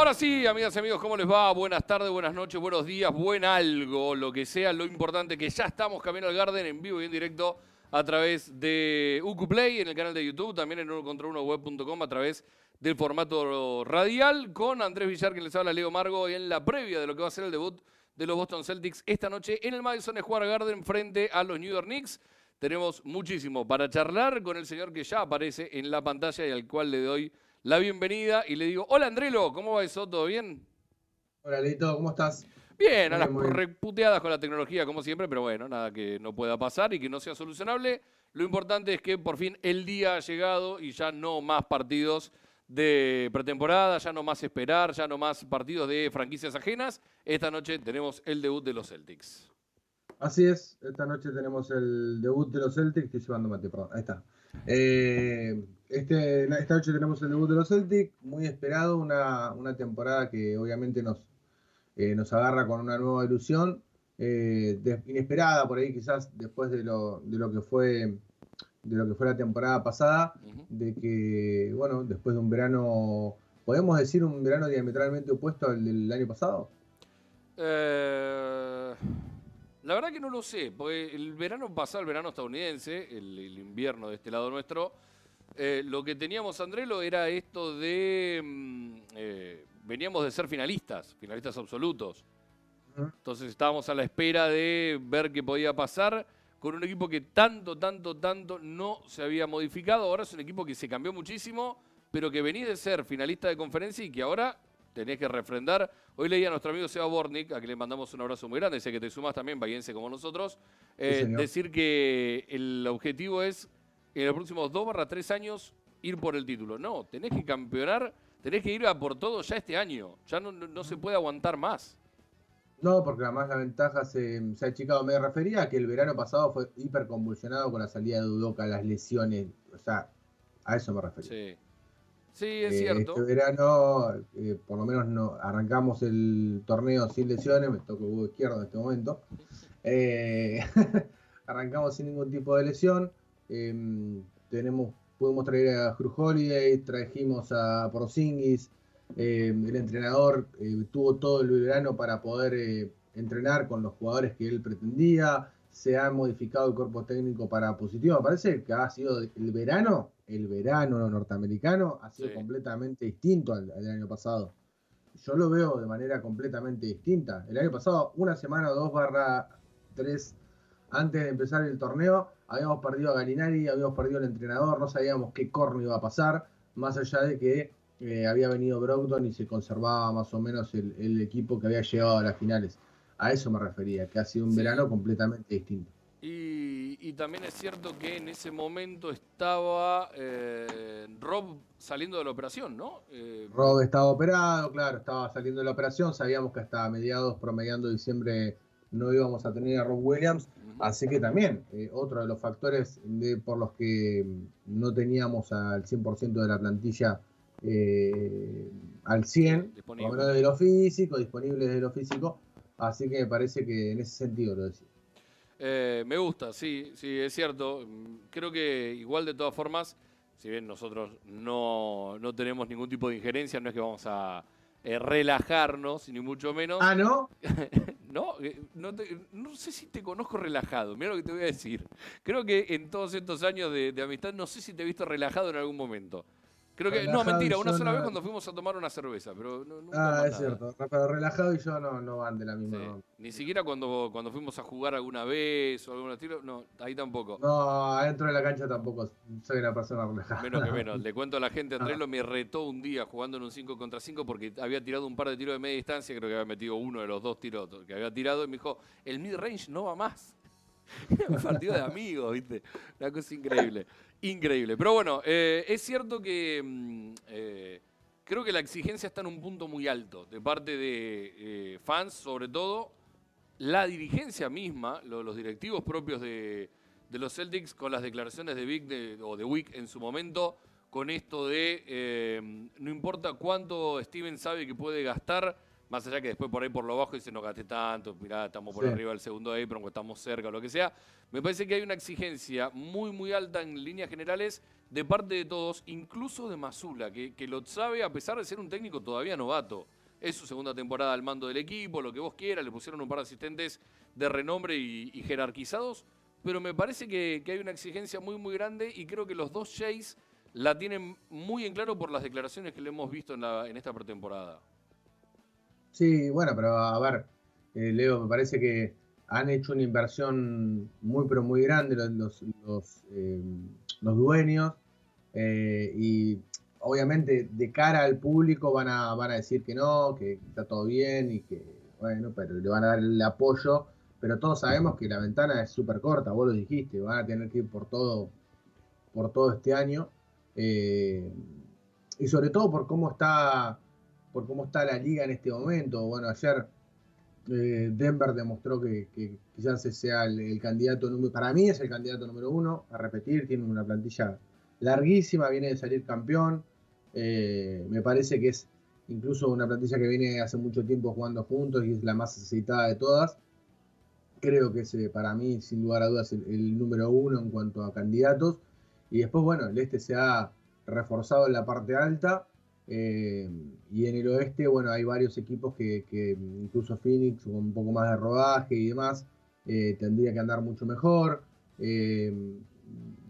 Ahora sí, amigas y amigos, ¿cómo les va? Buenas tardes, buenas noches, buenos días, buen algo, lo que sea, lo importante que ya estamos camino al Garden en vivo y en directo a través de Ucuplay en el canal de YouTube, también en uno contra uno web.com a través del formato radial con Andrés Villar que les habla Leo Margo en la previa de lo que va a ser el debut de los Boston Celtics esta noche en el Madison Square Garden frente a los New York Knicks. Tenemos muchísimo para charlar con el señor que ya aparece en la pantalla y al cual le doy la bienvenida y le digo, hola Andrelo, ¿cómo va eso? ¿Todo bien? Hola Leito, ¿cómo estás? Bien, a las reputeadas con la tecnología como siempre, pero bueno, nada que no pueda pasar y que no sea solucionable. Lo importante es que por fin el día ha llegado y ya no más partidos de pretemporada, ya no más esperar, ya no más partidos de franquicias ajenas. Esta noche tenemos el debut de los Celtics. Así es, esta noche tenemos el debut de los Celtics, estoy llevando mate, perdón, ahí está. Eh, este, esta noche tenemos el debut de los Celtics, muy esperado, una, temporada que obviamente nos, eh, nos agarra con una nueva ilusión, eh, inesperada por ahí quizás después de lo, de lo que fue de lo que fue la temporada pasada, de que, bueno, después de un verano, ¿podemos decir un verano diametralmente opuesto al del año pasado? la verdad que no lo sé, porque el verano pasado, el verano estadounidense, el invierno de este lado nuestro, eh, lo que teníamos, Andrelo, era esto de. Mm, eh, veníamos de ser finalistas, finalistas absolutos. Entonces estábamos a la espera de ver qué podía pasar con un equipo que tanto, tanto, tanto no se había modificado. Ahora es un equipo que se cambió muchísimo, pero que venís de ser finalista de conferencia y que ahora tenés que refrendar. Hoy leía a nuestro amigo Seba Bornik, a quien le mandamos un abrazo muy grande, sé que te sumas también, bahiense como nosotros, eh, decir que el objetivo es en los próximos dos barra tres años ir por el título. No, tenés que campeonar, tenés que ir a por todo ya este año. Ya no, se puede aguantar más. No, porque además la ventaja se, se ha achicado. Me refería a que el verano pasado fue hiper convulsionado con la salida de Dudoka, las lesiones. O sea, a eso me refería. Sí, sí es eh, cierto. Este verano, eh, por lo menos no arrancamos el torneo sin lesiones. Me toco el huevo izquierdo en este momento. Eh, arrancamos sin ningún tipo de lesión. Em, tenemos, pudimos traer a Cruz Holiday, trajimos a Porzingis, em, el entrenador eh, tuvo todo el verano para poder eh, entrenar con los jugadores que él pretendía, se ha modificado el cuerpo técnico para positivo, me parece que ha sido el verano, el verano norteamericano ha sido completamente distinto al, al año pasado. Yo lo veo de manera completamente distinta. El año pasado, una semana dos barra tres antes de empezar el torneo, habíamos perdido a Galinari, habíamos perdido al entrenador, no sabíamos qué corno iba a pasar, más allá de que eh, había venido Brogdon y se conservaba más o menos el, equipo que había llegado a las finales. A eso me refería, que ha sido un verano completamente distinto. Y, también es cierto que en ese momento estaba eh, Rob saliendo de la operación, ¿no? Eh, Rob estaba operado, claro, estaba saliendo de la operación, sabíamos que hasta mediados, promediando diciembre, no íbamos a tener a Rob Williams. Así que también, eh, otro de los factores de, por los que no teníamos al 100% de la plantilla eh, al 100, por lo menos de lo físico, disponible de lo físico. Así que me parece que en ese sentido lo decía. Eh, me gusta, sí, sí, es cierto. Creo que igual de todas formas, si bien nosotros no, no tenemos ningún tipo de injerencia, no es que vamos a eh, relajarnos, ni mucho menos. Ah, ¿no? no, eh, no, no, sé si te conozco relajado, mira lo que te voy a decir. Creo que en todos estos años de amistad, no sé si te he visto relajado en algún momento. Creo que, no, mentira, una sola vez cuando fuimos a tomar una cerveza, pero no, Ah, es cierto, pero relajado y yo no, no van de la misma. Ni siquiera cuando, cuando fuimos a jugar alguna vez o algún estilo, no, ahí tampoco. No, adentro de la cancha tampoco soy una persona relajada. Menos que menos. Le cuento a la gente, Andrelo me retó un día jugando en un 5 contra 5 porque había tirado un par de tiros de media distancia, creo que había metido uno de los dos tiros que había tirado y me dijo, el mid-range no va más. un partido de amigos, ¿viste? Una cosa increíble. Increíble. Pero bueno, eh, es cierto que mm, eh, creo que la exigencia está en un punto muy alto de parte de eh, fans, sobre todo la dirigencia misma, los directivos propios de, los Celtics, con las declaraciones de Vic o de Wick en su momento, con esto de no importa cuánto Steven sabe que puede gastar, Más allá que después por ahí por lo bajo dice no gasté tanto, mirá, estamos por arriba del segundo apron, estamos cerca, lo que sea. Me parece que hay una exigencia muy, muy alta en líneas generales de parte de todos, incluso de Masula, que, lo sabe a pesar de ser un técnico todavía novato. Es su segunda temporada al mando del equipo, lo que vos quieras, le pusieron un par de asistentes de renombre y, jerarquizados, pero me parece que, hay una exigencia muy, muy grande y creo que los dos Jays la tienen muy en claro por las declaraciones que le hemos visto en, en esta pretemporada. Sí, bueno, pero a ver, eh, Leo, me parece que han hecho una inversión muy, pero muy grande los, los, eh, dueños eh, y obviamente de cara al público van a, van a decir que no, que está todo bien y que, bueno, pero le van a dar el apoyo, pero todos sabemos que la ventana es súper corta, vos lo dijiste, van a tener que ir por todo, por todo este año. y sobre todo por cómo está por cómo está la liga en este momento. Bueno, ayer eh, Denver demostró que, quizás sea el, candidato número, para mí es el candidato número uno, a repetir, tiene una plantilla larguísima, viene de salir campeón, eh, me parece que es incluso una plantilla que viene hace mucho tiempo jugando juntos y es la más aceitada de todas. Creo que es para mí, sin lugar a dudas, el número uno en cuanto a candidatos. Y después, bueno, el este se ha reforzado en la parte alta eh, y en el oeste, bueno, hay varios equipos que, incluso Phoenix, con un poco más de rodaje y demás, eh, tendría que andar mucho mejor. Eh,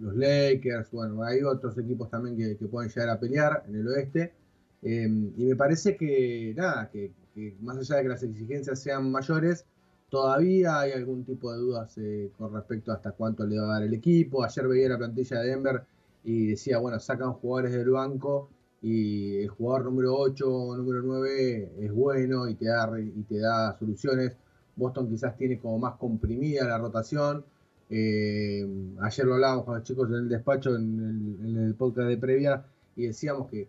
los Lakers, bueno, hay otros equipos también que, pueden llegar a pelear en el oeste. y me parece que, nada, que, más allá de que las exigencias sean mayores, todavía hay algún tipo de dudas con respecto a hasta cuánto le va a dar el equipo. Ayer veía la plantilla de Denver y decía, bueno, sacan jugadores del banco y el jugador número 8 o número 9 es bueno y te, da, y te da soluciones. Boston quizás tiene como más comprimida la rotación. Eh, ayer lo hablábamos con los chicos en el despacho, en el, podcast de previa, y decíamos que,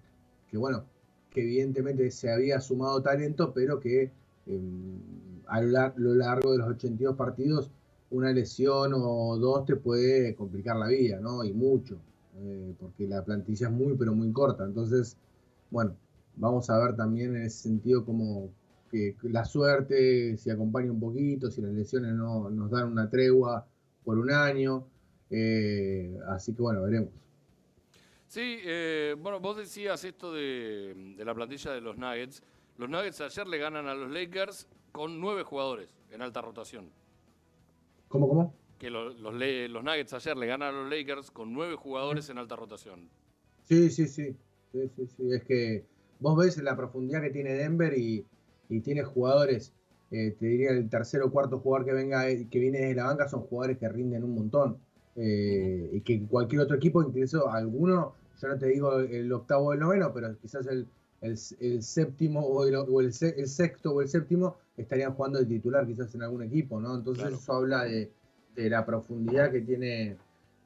bueno, que evidentemente se había sumado talento, pero que em, a lo largo de los 82 partidos una lesión o dos te puede complicar la vida, ¿no? Y mucho. Eh, porque la plantilla es muy, pero muy corta. Entonces, bueno, vamos a ver también en ese sentido como que la suerte si acompaña un poquito, si las lesiones no nos dan una tregua por un año. Eh, así que bueno, veremos. Sí, eh, bueno, vos decías esto de, de, la plantilla de los Nuggets. Los Nuggets ayer le ganan a los Lakers con nueve jugadores en alta rotación. ¿Cómo, cómo? Que los, los, Nuggets ayer le ganan a los Lakers con nueve jugadores en alta rotación. Sí, sí, sí. sí, sí, sí. Es que vos ves la profundidad que tiene Denver y, tiene jugadores, eh, te diría el tercer o cuarto jugador que venga eh, que viene desde la banca son jugadores que rinden un montón. Eh, y que cualquier otro equipo, incluso alguno, yo no te digo el octavo o el noveno, pero quizás el, el, séptimo o, el, sexto o el séptimo estarían jugando de titular quizás en algún equipo, ¿no? Entonces eso habla de, de la profundidad que tiene,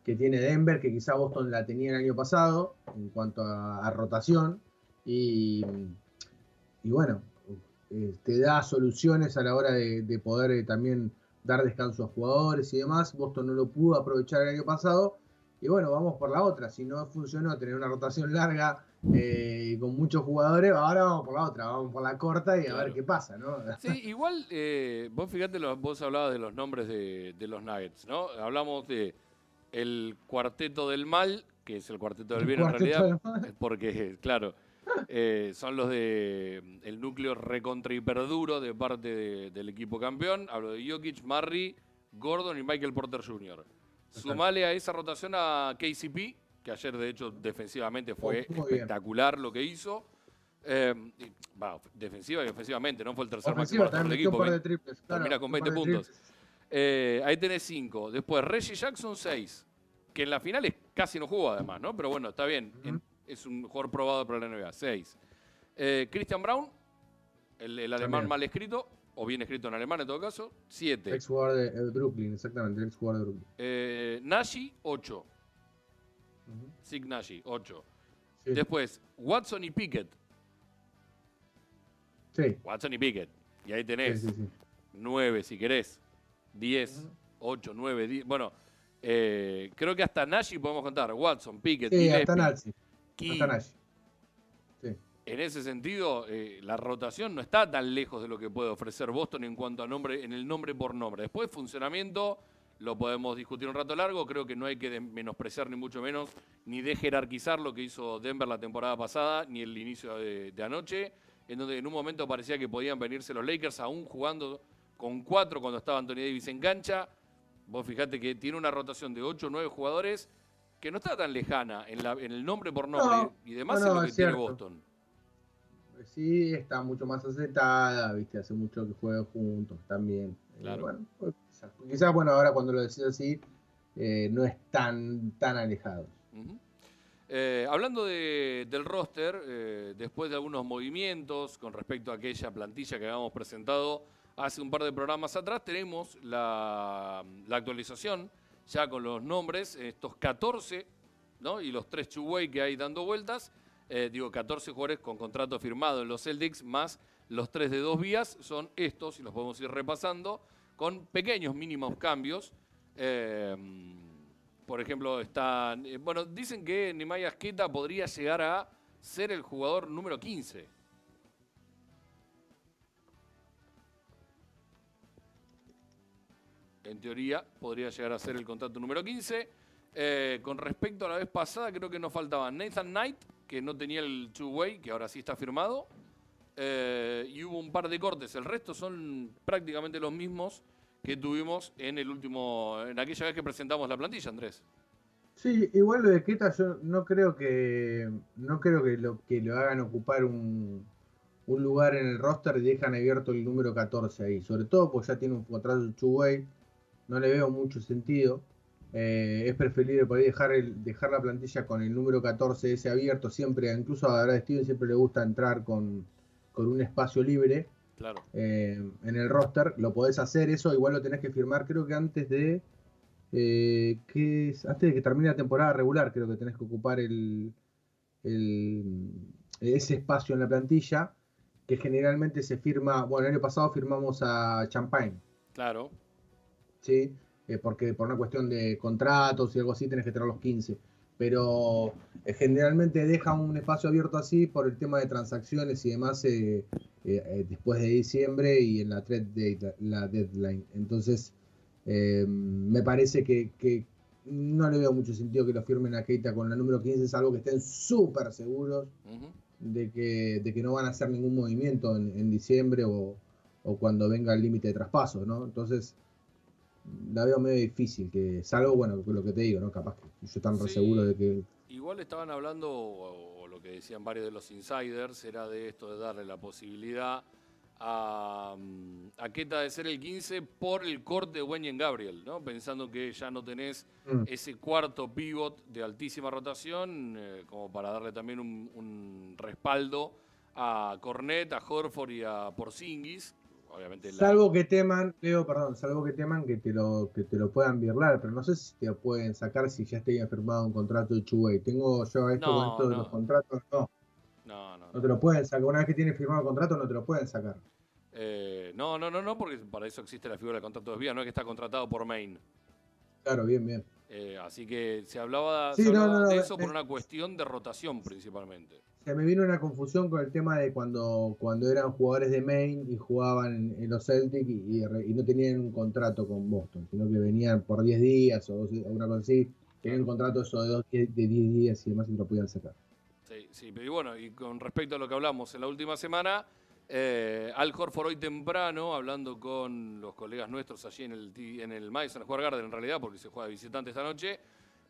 que tiene Denver, que quizá Boston la tenía el año pasado en cuanto a, rotación. Y, y bueno, eh, te da soluciones a la hora de, poder eh, también dar descanso a jugadores y demás. Boston no lo pudo aprovechar el año pasado. Y bueno, vamos por la otra. Si no funcionó tener una rotación larga eh, con muchos jugadores, ahora vamos por la otra, vamos por la corta y a ver qué pasa, ¿no? Sí, igual, eh, vos fíjate, vos hablabas de los nombres de, los Nuggets, ¿no? Hablamos de el cuarteto del mal, que es el cuarteto del bien en realidad, porque, claro, eh, son los de el núcleo recontra hiperduro de parte del equipo campeón. Hablo de Jokic, Murray, Gordon y Michael Porter Jr. Sumale a esa rotación a KCP, que ayer de hecho defensivamente fue oh, espectacular lo que hizo. Eh, defensiva y ofensivamente, no fue el tercer máximo del equipo. termina con 20 puntos. Eh, ahí tenés 5. Después Reggie Jackson 6, que en la final casi no jugó además, ¿no? Pero bueno, está bien. Es un jugador probado para la NBA. 6. Eh, Christian Brown, el, alemán mal escrito, o bien escrito en alemán en todo caso, 7. Ex jugador de Brooklyn, exactamente, ex jugador de Brooklyn. Eh, Nashi, 8. Signashi, 8. Después, Watson y Pickett. Sí. Watson y Pickett. Y ahí tenés 9 si querés. 10, 8, 9, 10. Bueno, eh, creo que hasta Nashi podemos contar. Watson, Pickett, sí, hasta Nashi. Hasta Nashi. Sí. en ese sentido, eh, la rotación no está tan lejos de lo que puede ofrecer Boston en cuanto a nombre, en el nombre por nombre. Después, funcionamiento, lo podemos discutir un rato largo. Creo que no hay que menospreciar ni mucho menos, ni de jerarquizar lo que hizo Denver la temporada pasada, ni el inicio de, anoche, en donde en un momento parecía que podían venirse los Lakers, aún jugando con cuatro cuando estaba Anthony Davis en cancha. Vos fijate que tiene una rotación de ocho o nueve jugadores que no está tan lejana en, el nombre por nombre y demás es lo que tiene Boston sí está mucho más aceptada, ¿viste? Hace mucho que juegan juntos también. Eh, claro. bueno, quizás, bueno, ahora cuando lo decís así, eh, no es tan, tan alejado. Eh, hablando del roster, después de algunos movimientos con respecto a aquella plantilla que habíamos presentado hace un par de programas atrás, tenemos la, actualización ya con los nombres, estos 14 ¿no? y los tres Chuway que hay dando vueltas. Eh, digo, 14 jugadores con contrato firmado en los Celtics, más los tres de dos vías, son estos, y los podemos ir repasando, con pequeños mínimos cambios. Eh, por ejemplo, están. Eh, bueno, dicen que Nemaya Asqueta podría llegar a ser el jugador número 15. En teoría, podría llegar a ser el contrato número 15. con respecto a la vez pasada, creo que nos faltaban Nathan Knight, que no tenía el two-way, que ahora sí está firmado. Eh, y hubo un par de cortes. El resto son prácticamente los mismos que tuvimos en el último, en aquella vez que presentamos la plantilla, Andrés. Sí, igual lo de Keta yo no creo que no creo que lo que lo hagan ocupar un, un lugar en el roster y dejan abierto el número 14 ahí, sobre todo porque ya tiene un contrato two-way, no le veo mucho sentido. Eh, es preferible por dejar, dejar la plantilla con el número 14 ese abierto, siempre, incluso a Brad Steven siempre le gusta entrar con, un espacio libre claro. Eh, en el roster, lo podés hacer eso, igual lo tenés que firmar, creo que antes de eh, que antes de que termine la temporada regular, creo que tenés que ocupar el, ese espacio en la plantilla, que generalmente se firma, bueno, el año pasado firmamos a Champagne. Claro. Sí, eh, porque por una cuestión de contratos y algo así tenés que tener los 15. Pero eh, generalmente deja un espacio abierto así por el tema de transacciones y demás eh, después de diciembre y en la, la deadline. Entonces, me parece que, no le veo mucho sentido que lo firmen a Keita con la número 15, salvo que estén súper seguros de, que, de que no van a hacer ningún movimiento en, diciembre o, o, cuando venga el límite de traspaso, ¿no? Entonces, la veo medio difícil, que salvo, bueno, lo que te digo, ¿no? Capaz que yo tan re seguro de que... Igual estaban hablando, o, lo que decían varios de los insiders, era de esto de darle la posibilidad a, mm, a Keta de ser el 15 por el corte de Wenyen Gabriel, ¿no? Pensando que ya no tenés mm. ese cuarto pivot de altísima rotación, eh, como para darle también un, un respaldo a Cornet, a Horford y a Porzingis, Salvo que teman, Leo, perdón, salvo que teman que te lo, que te lo puedan virlar, pero no sé si te lo pueden sacar si ya esté firmado un contrato de Chuway. Tengo yo esto con esto de los contratos, no. No, no. No te lo pueden sacar. Una vez que tienes firmado el contrato, no te lo pueden sacar. Eh, no, no, no, no, porque para eso existe la figura de contrato de vía, no es que está contratado por Main. Claro, bien, bien. Eh, así que se hablaba, de eso por una cuestión de rotación principalmente se me vino una confusión con el tema de cuando, cuando eran jugadores de Maine y jugaban en, los Celtics y, no tenían un contrato con Boston, sino que venían por 10 días o una cosa así, tenían un contrato eso de, 10 días y demás y lo podían sacar. Sí, sí, pero bueno, y con respecto a lo que hablamos en la última semana, eh, Al Horford hoy temprano, hablando con los colegas nuestros allí en el, en el Madison Square Garden, en realidad, porque se juega visitante esta noche,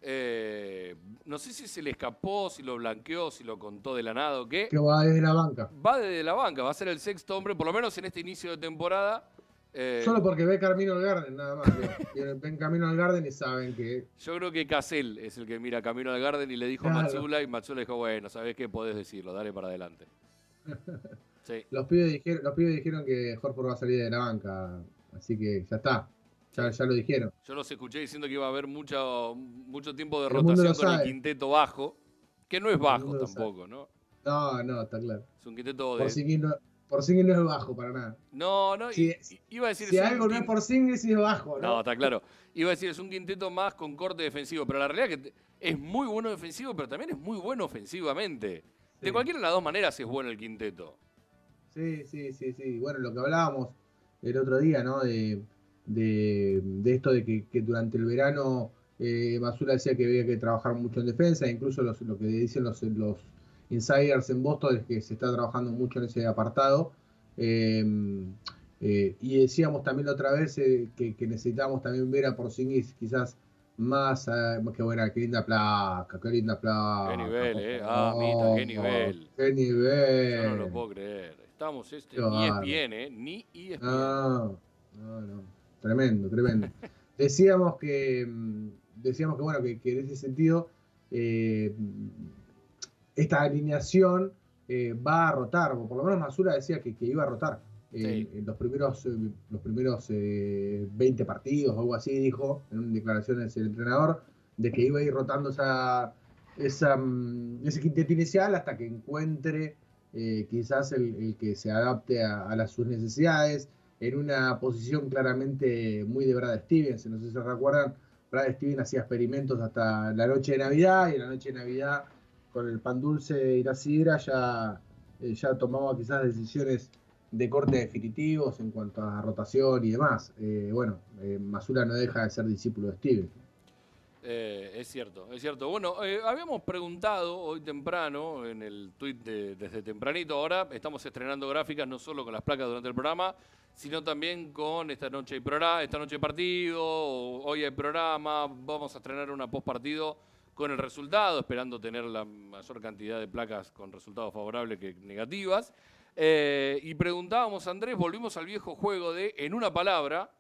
eh, no sé si se le escapó, si lo blanqueó, si lo contó de la nada o qué. Que va desde la banca. Va desde la banca, va a ser el sexto hombre, por lo menos en este inicio de temporada. Eh, Solo porque ve Camino al Garden, nada más. ven Camino al Garden y saben que. Yo creo que Cassell es el que mira Camino al Garden y le dijo a Matsula y Matsula dijo, bueno, ¿sabes qué? Podés decirlo, dale para adelante. los, pibes dijeron, los pibes dijeron que Horford va a salir de la banca, así que ya está. Ya, lo dijeron. Yo los escuché diciendo que iba a haber mucho, mucho tiempo de rotación con el quinteto bajo, que no es bajo tampoco, ¿no? No, no, está claro. Es un quinteto de. Por sí no, por no es bajo para nada. No, no, iba a decir. Si algo no es por sí es bajo, ¿no? No, está claro. Iba a decir, es un quinteto más con corte defensivo, pero la realidad es que es muy bueno defensivo, pero también es muy bueno ofensivamente. De cualquiera de las dos maneras es bueno el quinteto. Sí, sí, sí, sí. Bueno, lo que hablábamos el otro día, ¿no? De, esto de que, durante el verano eh, Masura decía que había que trabajar mucho en defensa, incluso lo que dicen los, los insiders en Boston es que se está trabajando mucho en ese apartado. Em, eh, y decíamos también la otra vez eh, que, necesitamos también ver a Porzingis quizás más, eh, que buena, qué linda placa, qué linda placa. Qué nivel, eh. Ah, mira, qué nivel. Qué nivel. Yo no lo puedo creer. Estamos este, ni ESPN, ¿eh? Ni ESPN. No, no, no. Tremendo, tremendo. decíamos que, mm, decíamos que bueno, que, que en ese sentido, esta alineación va a rotar, o por lo menos Masura decía que, que iba a rotar en, los primeros, eh, los primeros 20 eh, partidos o algo así, dijo en declaraciones el entrenador, de que iba a ir rotando esa, esa mm, ese quinteto inicial hasta que encuentre eh, quizás el, que se adapte a, las, sus necesidades, en una posición claramente muy de Brad Stevens. No sé si se recuerdan, Brad Stevens hacía experimentos hasta la noche de Navidad y en la noche de Navidad con el pan dulce y la sidra ya, ya tomaba quizás decisiones de corte definitivos en cuanto a rotación y demás. Eh, bueno, eh, Masura no deja de ser discípulo de Steven. Eh, es cierto, es cierto. Bueno, habíamos preguntado hoy temprano en el tweet de, desde tempranito. Ahora estamos estrenando gráficas no solo con las placas durante el programa, sino también con esta noche hay programa, esta noche partido, hoy hay programa. Vamos a estrenar una post partido con el resultado, esperando tener la mayor cantidad de placas con resultados favorables que negativas. Eh, y preguntábamos, Andrés, volvimos al viejo juego de, en una palabra,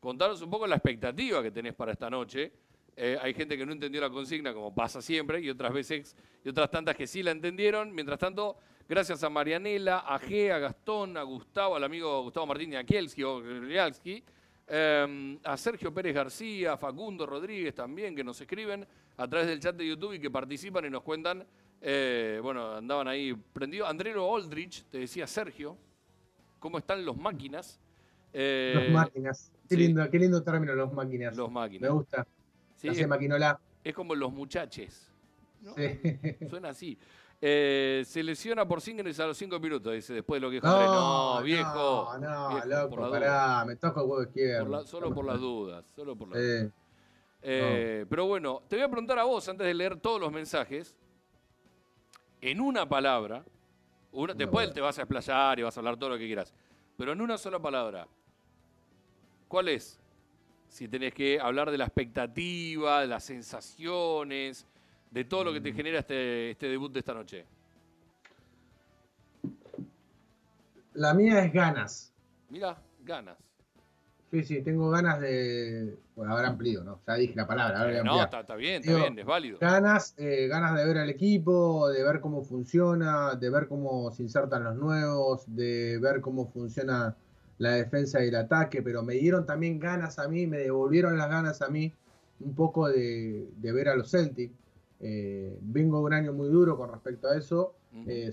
contaros un poco la expectativa que tenés para esta noche. Eh, hay gente que no entendió la consigna, como pasa siempre, y otras veces, y otras tantas que sí la entendieron. Mientras tanto, gracias a Marianela, a G, a Gastón, a Gustavo, al amigo Gustavo Martín Akielski o eh, a Sergio Pérez García, a Facundo Rodríguez también, que nos escriben a través del chat de YouTube y que participan y nos cuentan eh, bueno, andaban ahí prendidos. Andrero Aldrich, te decía Sergio, ¿cómo están los máquinas? Eh, los máquinas. Qué, lindo, qué lindo término, los máquinas. Los máquinas. Me gusta. Sí, es, maquinola. Es como los muchaches. Suena así. Eh, se lesiona por Singles a los cinco minutos, dice, después de lo que dijo no, No, viejo. No, no, loco, pará, me toca el huevo izquierdo. solo por las dudas, solo por las dudas. Pero bueno, te voy a preguntar a vos, antes de leer todos los mensajes, en una palabra, después te vas a explayar y vas a hablar todo lo que quieras, pero en una sola palabra, ¿cuál es? Si tenés que hablar de la expectativa, de las sensaciones, de todo lo que te genera este, este debut de esta noche. La mía es ganas. Mira, ganas. Sí, sí, tengo ganas de. Bueno, haber ampliado, ¿no? Ya dije la palabra. No, está, bien, está bien, es válido. Ganas, eh, ganas de ver al equipo, de ver cómo funciona, de ver cómo se insertan los nuevos, de ver cómo funciona la defensa y el ataque, pero me dieron también ganas a mí, me devolvieron las ganas a mí un poco de, ver a los Celtics. Eh, vengo de un año muy duro con respecto a eso,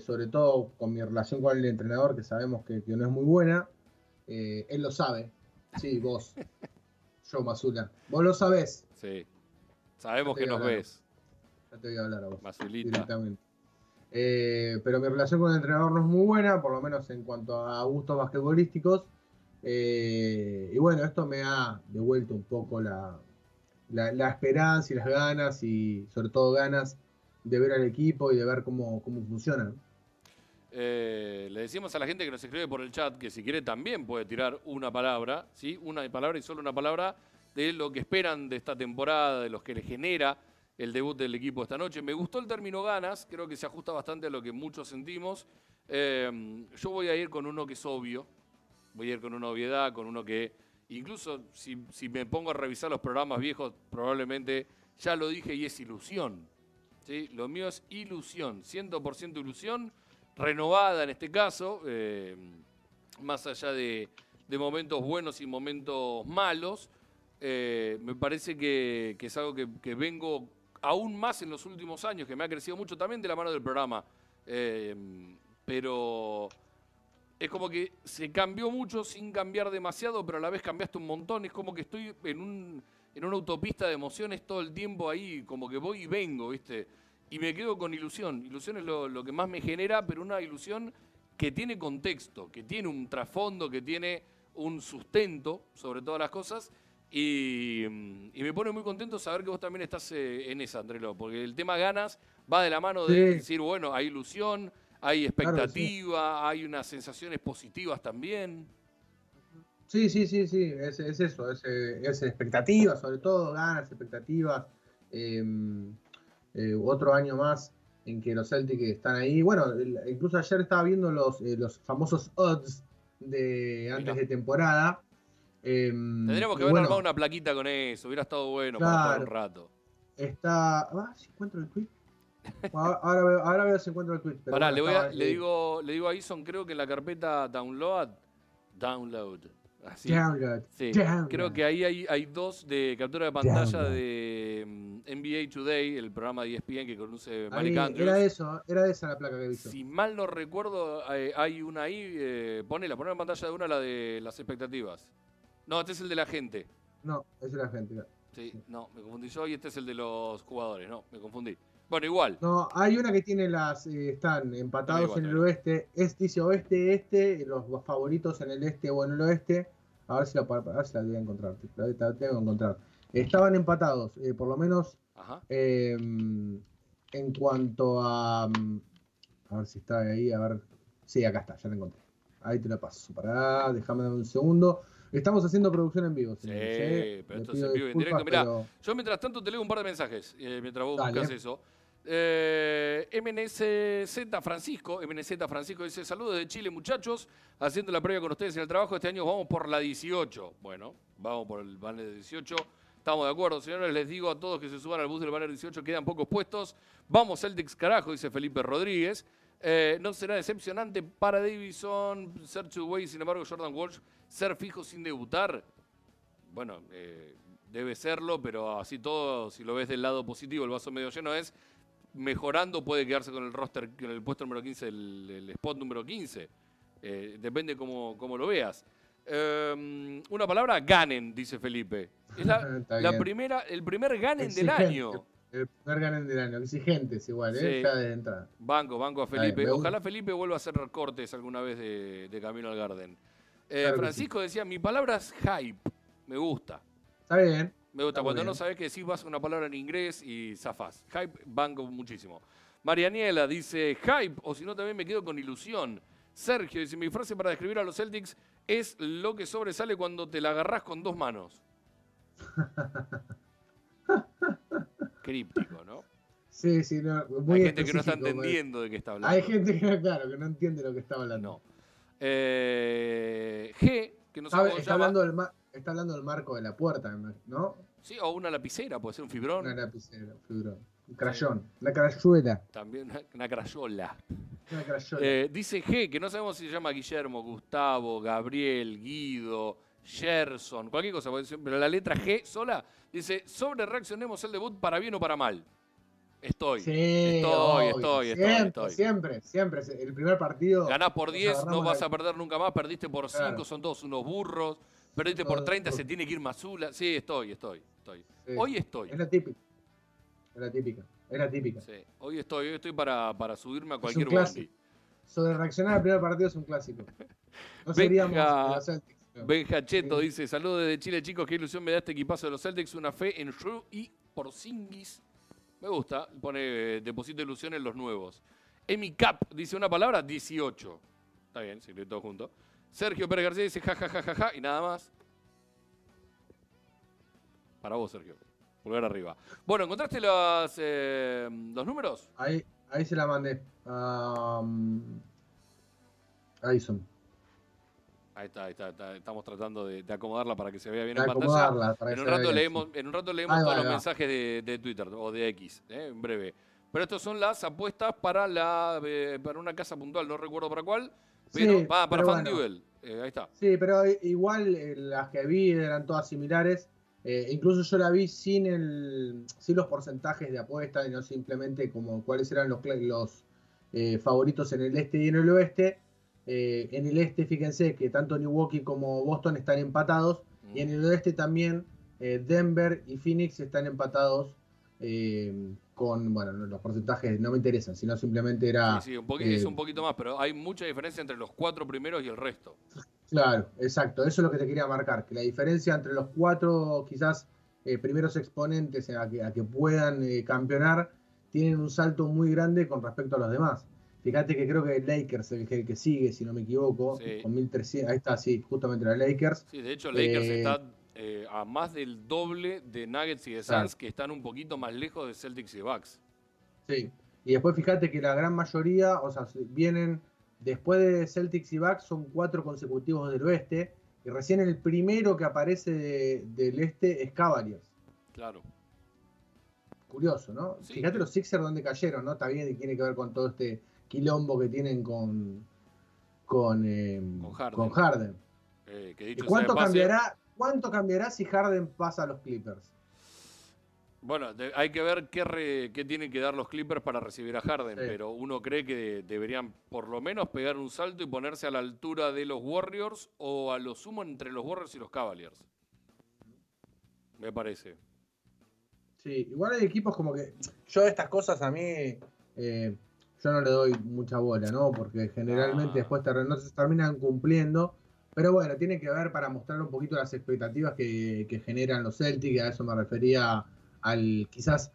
sobre todo con mi relación con el entrenador, que sabemos que, que no es muy buena. él lo sabe, Sí, vos. Yo, Masula. Vos lo sabés. Sí. Sabemos que nos ves. Ya te voy a hablar a vos. Directamente. Eh, pero mi relación con el entrenador no es muy buena, por lo menos en cuanto a gustos basquetbolísticos. Eh, y bueno, esto me ha devuelto un poco la, la, esperanza y las ganas, y sobre todo ganas de ver al equipo y de ver cómo, cómo funciona. Eh, le decimos a la gente que nos escribe por el chat que si quiere también puede tirar una palabra, ¿sí? Una palabra y solo una palabra de lo que esperan de esta temporada, de los que le genera el debut del equipo esta noche. Me gustó el término ganas, creo que se ajusta bastante a lo que muchos sentimos. Eh, yo voy a ir con uno que es obvio, voy a ir con una obviedad, con uno que incluso si, me pongo a revisar los programas viejos, probablemente ya lo dije y es ilusión. Lo mío es ilusión, 100% ilusión renovada en este caso, eh, más allá de, momentos buenos y momentos malos. Eh, me parece que, es algo que, vengo aún más en los últimos años, que me ha crecido mucho también de la mano del programa. Eh, pero es como que se cambió mucho sin cambiar demasiado, pero a la vez cambiaste un montón. Es como que estoy en, un, en una autopista de emociones todo el tiempo ahí, como que voy y vengo, ¿viste? y me quedo con ilusión. Ilusión es lo, lo que más me genera, pero una ilusión que tiene contexto, que tiene un trasfondo, que tiene un sustento sobre todas las cosas. Y, y me pone muy contento saber que vos también estás eh, en esa, Andrelo, porque el tema ganas va de la mano de Sí. decir, bueno, hay ilusión, hay Claro, expectativa, hay unas sensaciones positivas también. Sí, sí, sí, sí, es, es eso, es, eh, es expectativas, sobre todo, ganas, expectativas. eh, eh, otro año más en que los Celtics están ahí. Bueno, incluso ayer estaba viendo los, eh, los famosos odds de antes de temporada. eh, Tendríamos que haber bueno, armado una plaquita con eso, hubiera estado bueno para jugar un Claro. rato. Está. Ah, si encuentro el tweet. Ahora, ahora veo, ahora veo si encuentro el tweet. pero Pará, bueno, le, voy a- estaba, le digo, le digo a Ison, creo que en la carpeta download, download, así. Download, Sí, download. creo que ahí hay, hay dos de captura de pantalla Download. de mm, NBA Today, el programa de ESPN que Ahí, Malik Andrews. era eso, era esa la placa que he visto. Si mal no recuerdo, eh, hay una ahí, eh, ponela, ponela en pantalla de una la de las expectativas. No, este es el de la gente. No, es la gente. Sí, no, me confundí yo y este es el de los jugadores, no, me confundí. Bueno, igual. No, hay una que tiene las. eh, están empatados igual, en el oeste. Es, dice oeste, este. Los favoritos en el este o en el oeste. A ver si la, a ver si la voy a encontrar. La, la tengo que encontrar. Estaban empatados, eh, por lo menos Ajá. eh, en cuanto a. A ver si está ahí, a ver. Sí, acá está, ya la encontré. Ahí te la paso. Pará, déjame dar un segundo. Estamos haciendo producción en vivo. Sí, ¿eh? pero esto es en vivo y en directo. Mirá, pero- Yo mientras tanto te leo un par de mensajes eh, mientras vos Dale. buscas eso. Eh, MNZ Francisco, MNZ Francisco dice, saludos de Chile muchachos, haciendo la previa con ustedes en el trabajo, este año vamos por la 18. Bueno, vamos por el banner de 18. Estamos de acuerdo, señores, les digo a todos que se suban al bus del banner 18, quedan pocos puestos. Vamos Celtics carajo, dice Felipe Rodríguez. Eh, no será decepcionante para Davison, ser two way, sin embargo Jordan Walsh, ser fijo sin debutar bueno, eh, debe serlo, pero así todo, si lo ves del lado positivo, el vaso medio lleno es, mejorando puede quedarse con el roster, con el puesto número 15, el, el spot número 15. Eh, depende cómo, cómo lo veas. Eh, una palabra, ganen, dice Felipe. Es la, primera, el primer ganen del año. El primer ganen del año. Exigentes igual, ¿eh? Sí. Ya de entrada. Banco, banco a Felipe. Ojalá Felipe vuelva a hacer cortes alguna vez de, de Camino al Garden. Eh, Claro Francisco decía, mi palabra es hype. Me gusta. Está bien. Me gusta Está cuando no sabes que decís vas a una palabra en inglés y zafás. Hype, banco muchísimo. Marianiela dice hype, o si no también me quedo con ilusión. Sergio dice, mi frase para describir a los Celtics es lo que sobresale cuando te la agarrás con dos manos. Críptico, ¿no? Sí, sí, no, muy Hay gente que no está entendiendo de qué está hablando. Hay gente que, claro, que no entiende lo que está hablando. No. Eh, G, que no Sabe- está, llama. hablando del está hablando del marco de la puerta, ¿no? Sí, o una lapicera, puede ser un fibrón. Una lapicera, fibrón. Un crayón. Una crayuela. También una, una crayola. Una crayola. Eh, dice G, que no sabemos si se llama Guillermo, Gustavo, Gabriel, Guido, Gerson, cualquier cosa, pero la letra G sola dice, sobre reaccionemos el debut para bien o para mal. Estoy. sí, estoy, estoy, estoy, siempre, estoy. Siempre, siempre. El primer partido. Ganás por nos 10, no vas a perder nunca más, perdiste por 5, Claro. son todos unos burros, perdiste por Todo- 30, todo. se tiene que ir Mazula. Sí, estoy, estoy, estoy. Sí. Hoy estoy. Es la típica. Es la típica. Es la típica. Sí, hoy estoy, hoy estoy para, para subirme a un cualquier clásico. bondi. Sobre reaccionar al primer partido es un clásico. No seríamos Benja- de los Celtics. no. Benja Cheto Sí. dice, saludos desde Chile chicos, qué ilusión me da este equipazo de los Celtics, una fe en Shrew y Porzingis. Me gusta, pone eh, deposito ilusión en los nuevos. Emi Cap dice una palabra, 18. Está bien, si todo junto. Sergio Pérez García dice ja, ja, ja, ja, ja, y nada más. Para vos, Sergio. Pulgar arriba. Bueno, ¿encontraste las, eh, los números? Ahí, ahí se la mandé. um, Addison. Ahí está, ahí está, está. estamos tratando de, de acomodarla para que se vea bien De en pantalla. para En un rato leemos, en un rato leemos Ahí todos los va. mensajes de, de Twitter o de X, ¿eh? en breve. Pero estos son las apuestas para la eh, para una casa puntual, no recuerdo para cuál, pero Sí, para pero FanDuel. Eh, ahí está. Sí, pero igual eh, las que vi eran todas similares. Incluso yo la vi sin el sin los porcentajes de apuesta y no simplemente como cuáles eran los, los eh, favoritos en el este y en el oeste. Eh, en el este, fíjense que tanto Milwaukee como Boston están empatados. Y en el oeste también eh, Denver y Phoenix están empatados eh, con, bueno, los porcentajes no me interesan, sino simplemente era... Sí, sí un poquito, es un poquito más, pero hay mucha diferencia entre los cuatro primeros y el resto. Claro, exacto, eso es lo que te quería marcar, que la diferencia entre los cuatro quizás primeros exponentes a que, a que puedan campeonar tienen un salto muy grande con respecto a los demás. Fíjate que creo que el Lakers es el que sigue, si no me equivoco, con 1300. Ahí está, sí, justamente la Lakers. Sí, de hecho, Lakers eh, está eh, a más del doble de Nuggets y de Suns, que están un poquito más lejos de Celtics y Bucks. Sí, y después fíjate que la gran mayoría, o sea, vienen después de Celtics y Bucks, son cuatro consecutivos del oeste, y recién el primero que aparece del este es Cavaliers. Claro. Curioso, ¿no? Fíjate los Sixers donde cayeron, ¿no? Y tiene que ver con todo este quilombo que tienen con, con, eh, con Harden. Eh, ¿Cuánto, cambiará, ¿Cuánto cambiará si Harden pasa a los Clippers? Bueno, hay que ver qué, qué, tienen que dar los Clippers para recibir a Harden, pero uno cree que deberían por lo menos pegar un salto y ponerse a la altura de los Warriors o a lo sumo entre los Warriors y los Cavaliers. Me parece. Sí, igual hay equipos como que. Yo estas cosas a mí. Eh, yo no le doy mucha bola, ¿no? Porque generalmente ah. después no se terminan cumpliendo. Pero bueno, tiene que ver para mostrar un poquito las expectativas que, generan los Celtics, a eso me refería al quizás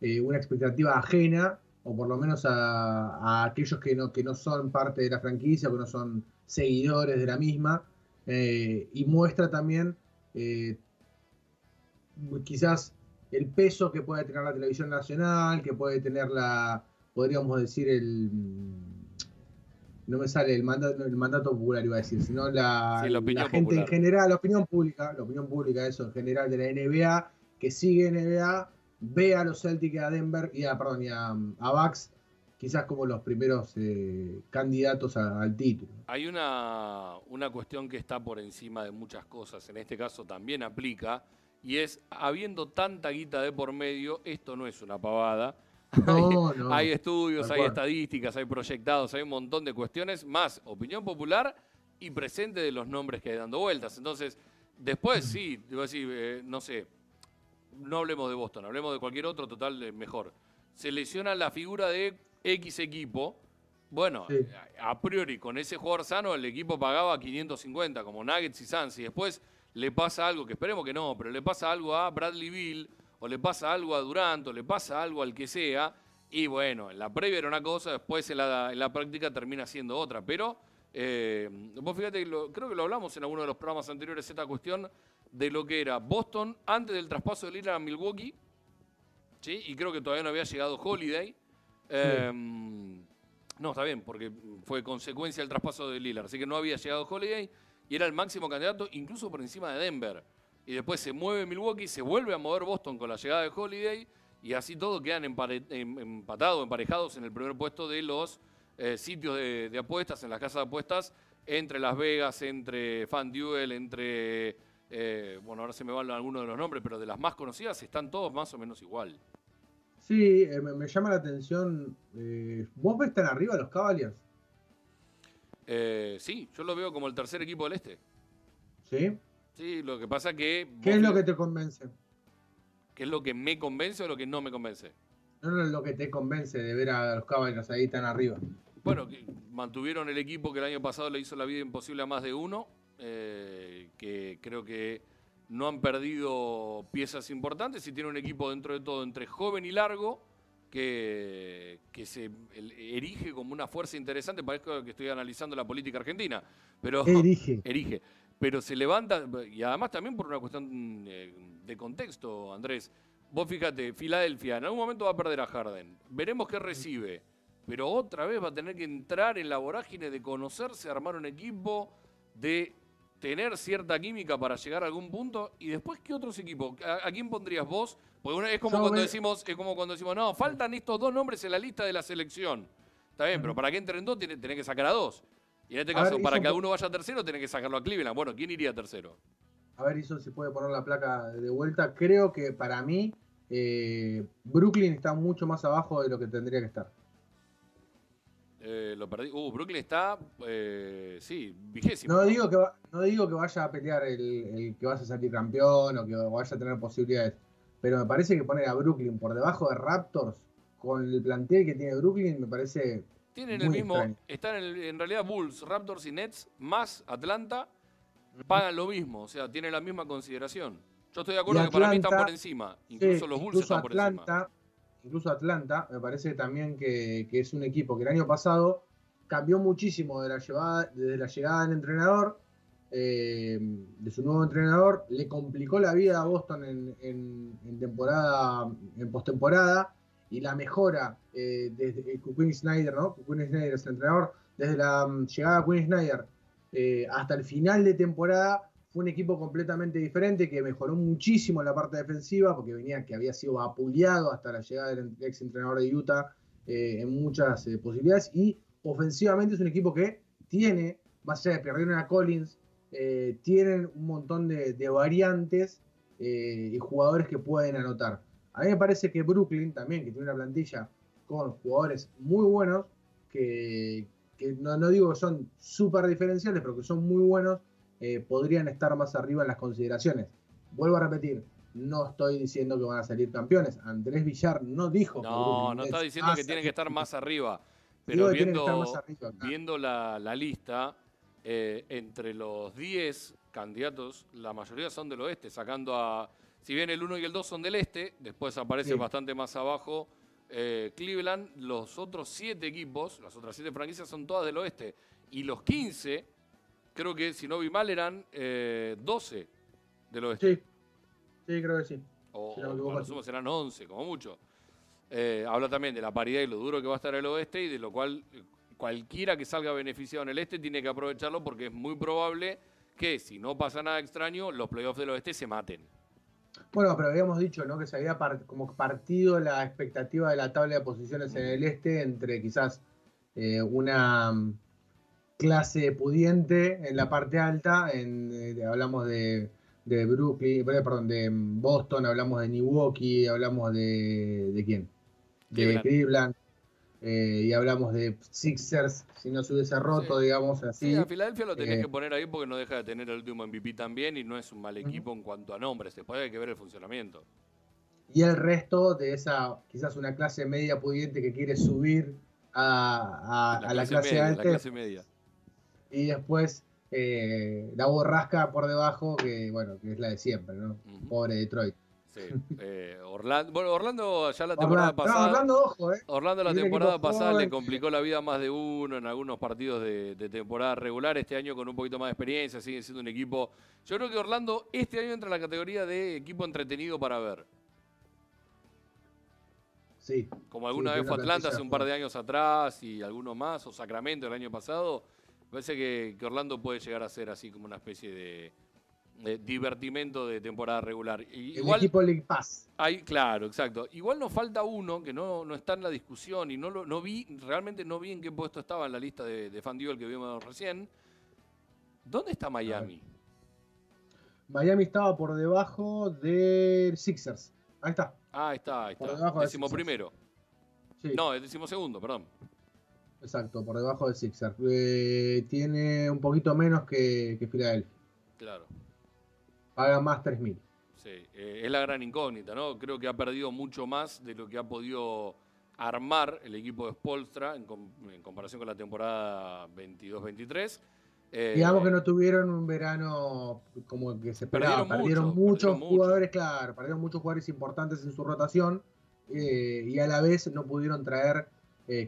eh, una expectativa ajena, o por lo menos a, aquellos que no, que no son parte de la franquicia, que no son seguidores de la misma, eh, y muestra también eh, quizás el peso que puede tener la televisión nacional, que puede tener la, podríamos decir, el. No me sale el mandato, el mandato popular, iba a decir, sino la, gente en general, la opinión pública, la opinión pública, eso en general de la NBA, que sigue NBA, ve a los Celtics, a Denver y a, perdón, y a, a quizás como los primeros eh, candidatos al título. Hay una, una cuestión que está por encima de muchas cosas, en este caso también aplica, y es, habiendo tanta guita de por medio, esto no es una pavada, hay, estudios, hay estadísticas, hay proyectados, hay un montón de cuestiones, más opinión popular y presente de los nombres que hay dando vueltas. Entonces, después sí, digo así, eh, no sé, no hablemos de Boston, hablemos de cualquier otro, total, mejor. Se lesiona la figura de X equipo. Bueno, a priori, con ese jugador sano, el equipo pagaba 550, como Nuggets y Suns, y después le pasa algo, que esperemos que no, pero le pasa algo a Bradley Bill o le pasa algo a Durant, o le pasa algo al que sea, y bueno, en la previa era una cosa, después en la, práctica termina siendo otra. Pero eh, vos fíjate, creo que lo hablamos en alguno de los programas anteriores, esta cuestión de lo que era Boston antes del traspaso de Lillard a Milwaukee, ¿sí? y creo que todavía no había llegado Holiday. Em, no, está bien, porque fue consecuencia del traspaso de Lillard, así que no había llegado Holiday y era el máximo candidato incluso por encima de Denver y después se mueve Milwaukee, se vuelve a mover Boston con la llegada de Holiday y así todos quedan em, empatados, emparejados en el primer puesto de los eh, sitios de, apuestas, en las casas de apuestas, entre Las Vegas, entre FanDuel, entre, eh, bueno, ahora se me van algunos de los nombres, pero de las más conocidas están todos más o menos igual. Sí, eh, me, llama la atención. ¿Vos ves tan arriba los Cavaliers? sí, yo lo veo como el tercer equipo del este. ¿Sí? Sí, lo que pasa que... ¿Qué es lo que te convence? ¿Qué es lo que me convence o lo que no me convence? No, no es lo que te convence de ver a los caballos ahí tan arriba. Bueno, mantuvieron el equipo que el año pasado le hizo la vida imposible a más de uno, eh, que creo que no han perdido piezas importantes y tiene un equipo dentro de todo entre joven y largo que, que se erige como una fuerza interesante. Parece que estoy analizando la política argentina, pero erige. erige pero se levanta, y además también por una cuestión eh, de contexto, Andrés. Vos fíjate, Filadelfia en algún momento va a perder a Harden. Veremos qué recibe. Pero otra vez va a tener que entrar en la vorágine de conocerse, armar un equipo, de tener cierta química para llegar a algún punto. Y después, ¿qué otros equipos? ¿A, quién pondrías vos? Porque es como cuando decimos, es como cuando decimos, no, faltan estos dos nombres en la lista de la selección. Está bien, pero para que entren dos, tenés que sacar a dos. Y en este caso, para que uno vaya tercero, tiene que sacarlo a Cleveland. Bueno, ¿quién iría tercero? A ver, eso si puede poner la placa de vuelta. Creo que para mí, eh, Brooklyn está mucho más abajo de lo que tendría que estar. Eh, lo perdí. Uh, Brooklyn está, eh, sí, vigésimo. No digo, que no digo que vaya a pelear el, que vaya a salir campeón o que vaya a tener posibilidades. pero me parece que poner a Brooklyn por debajo de Raptors, con el plantel que tiene Brooklyn, me parece. Tienen el mismo, están en, realidad Bulls, Raptors y Nets, más Atlanta, pagan lo mismo, o sea, tienen la misma consideración. Yo estoy de acuerdo que para mí están por encima, incluso los Bulls están por encima. Incluso Atlanta, me parece también que, que, es un equipo que el año pasado cambió muchísimo de la llevada, desde la llegada del entrenador eh, de su nuevo entrenador, le complicó la vida a Boston en, en, temporada, en postemporada, y la mejora eh, desde Quinn Snyder, ¿no? Quinn Snyder es el entrenador, desde la mm, llegada de Quinn Snyder eh, hasta el final de temporada, fue un equipo completamente diferente que mejoró muchísimo la parte defensiva, porque venía que había sido apuleado hasta la llegada del ex entrenador de Utah en muchas posibilidades, y ofensivamente es un equipo que tiene, más allá de perder a Collins, eh, tienen un montón de, variantes eh, y jugadores que pueden anotar. A mí me parece que Brooklyn también, que tiene una plantilla con jugadores muy buenos, que, no, digo que son súper diferenciales, pero que son muy buenos, eh, podrían estar más arriba en las consideraciones. Vuelvo a repetir, no estoy diciendo que van a salir campeones. Andrés Villar no dijo. No, no está diciendo que tienen que estar más arriba. Pero viendo, viendo la, la lista, eh, entre los 10 candidatos, la mayoría son del oeste, sacando a. Si bien el 1 y el 2 son del este, después aparece bastante más abajo eh, Cleveland. Los otros 7 equipos, las otras 7 franquicias son todas del oeste. Y los 15, creo que si no vi mal, eran 12 eh, del oeste. Sí, sí, creo que sí. O, si serán 11, como mucho. habla también de la paridad y lo duro que va a estar el oeste y de lo cual cualquiera que salga beneficiado en el este tiene que aprovecharlo porque es muy probable que si no pasa nada extraño, los playoffs del oeste se maten. Bueno, pero habíamos dicho ¿no? que se había como partido la expectativa de la tabla de posiciones en el este entre quizás eh, una mm, clase pudiente en la parte alta, en, eh, hablamos de, Brooklyn, eh, perdón, de Boston, hablamos de Milwaukee, hablamos de, de quién? De Cleveland. Eh, y hablamos de Sixers, si no se hubiese roto, digamos así. Sí, a Filadelfia lo tenés eh, que poner ahí porque no deja de tener el último MVP también y no es un mal equipo en cuanto a nombres, después hay que ver el funcionamiento. Y el resto de esa, quizás una clase media pudiente que quiere subir a, la, clase, alta. media. Y después eh, la borrasca por debajo, que bueno, que es la de siempre, ¿no? Pobre Detroit. Sí. Eh, Orlando, bueno, Orlando ya la temporada pasada. Orlando, ojo, eh. Orlando la temporada pasada le complicó la vida a más de uno en algunos partidos de, temporada regular. Este año con un poquito más de experiencia, sigue siendo un equipo. Yo creo que Orlando este año entra en la categoría de equipo entretenido para ver. Sí. Como alguna vez fue Atlanta hace un par de años atrás y algunos más, o Sacramento el año pasado. Me parece que Orlando puede llegar a ser así como una especie de divertimento de temporada regular. Igual, el equipo League Pass. Hay, claro, exacto. Igual nos falta uno que no, no está en la discusión y no lo no vi, realmente no vi en qué puesto estaba en la lista de, de Fan que vimos recién. ¿Dónde está Miami? Miami estaba por debajo del Sixers. Ahí está. Ah, ahí está, ahí está. Décimo primero. No, es décimo segundo, perdón. Exacto, por debajo del Sixers. Eh, tiene un poquito menos que, que Philadelphia. Claro paga más 3.000. Sí, eh, es la gran incógnita, ¿no? Creo que ha perdido mucho más de lo que ha podido armar el equipo de Spolstra en, comparación con la temporada 22-23. Eh, Digamos que no tuvieron un verano como que se esperaba. Perdieron, muchos jugadores, claro, perdieron muchos jugadores importantes en su rotación eh, y a la vez no pudieron traer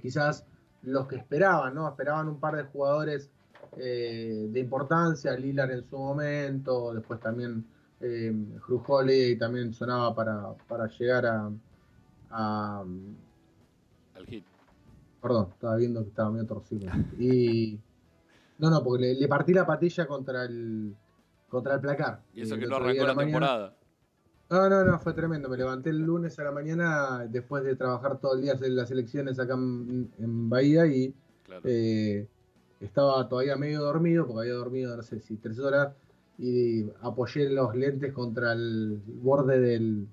quizás los que esperaban, ¿no? Esperaban un par de jugadores eh, de importancia, Lilar en su momento, después también eh, y también sonaba para, para llegar a, al hit. Perdón, estaba viendo que estaba medio torcido. Y no, no, porque le, partí la patilla contra el contra el placar. Y eso que no arrancó la, temporada. No, no, no, fue tremendo. Me levanté el lunes a la mañana después de trabajar todo el día en las elecciones acá en, Bahía y eh, estaba todavía medio dormido, porque había dormido, no sé si tres horas, y apoyé los lentes contra el borde del,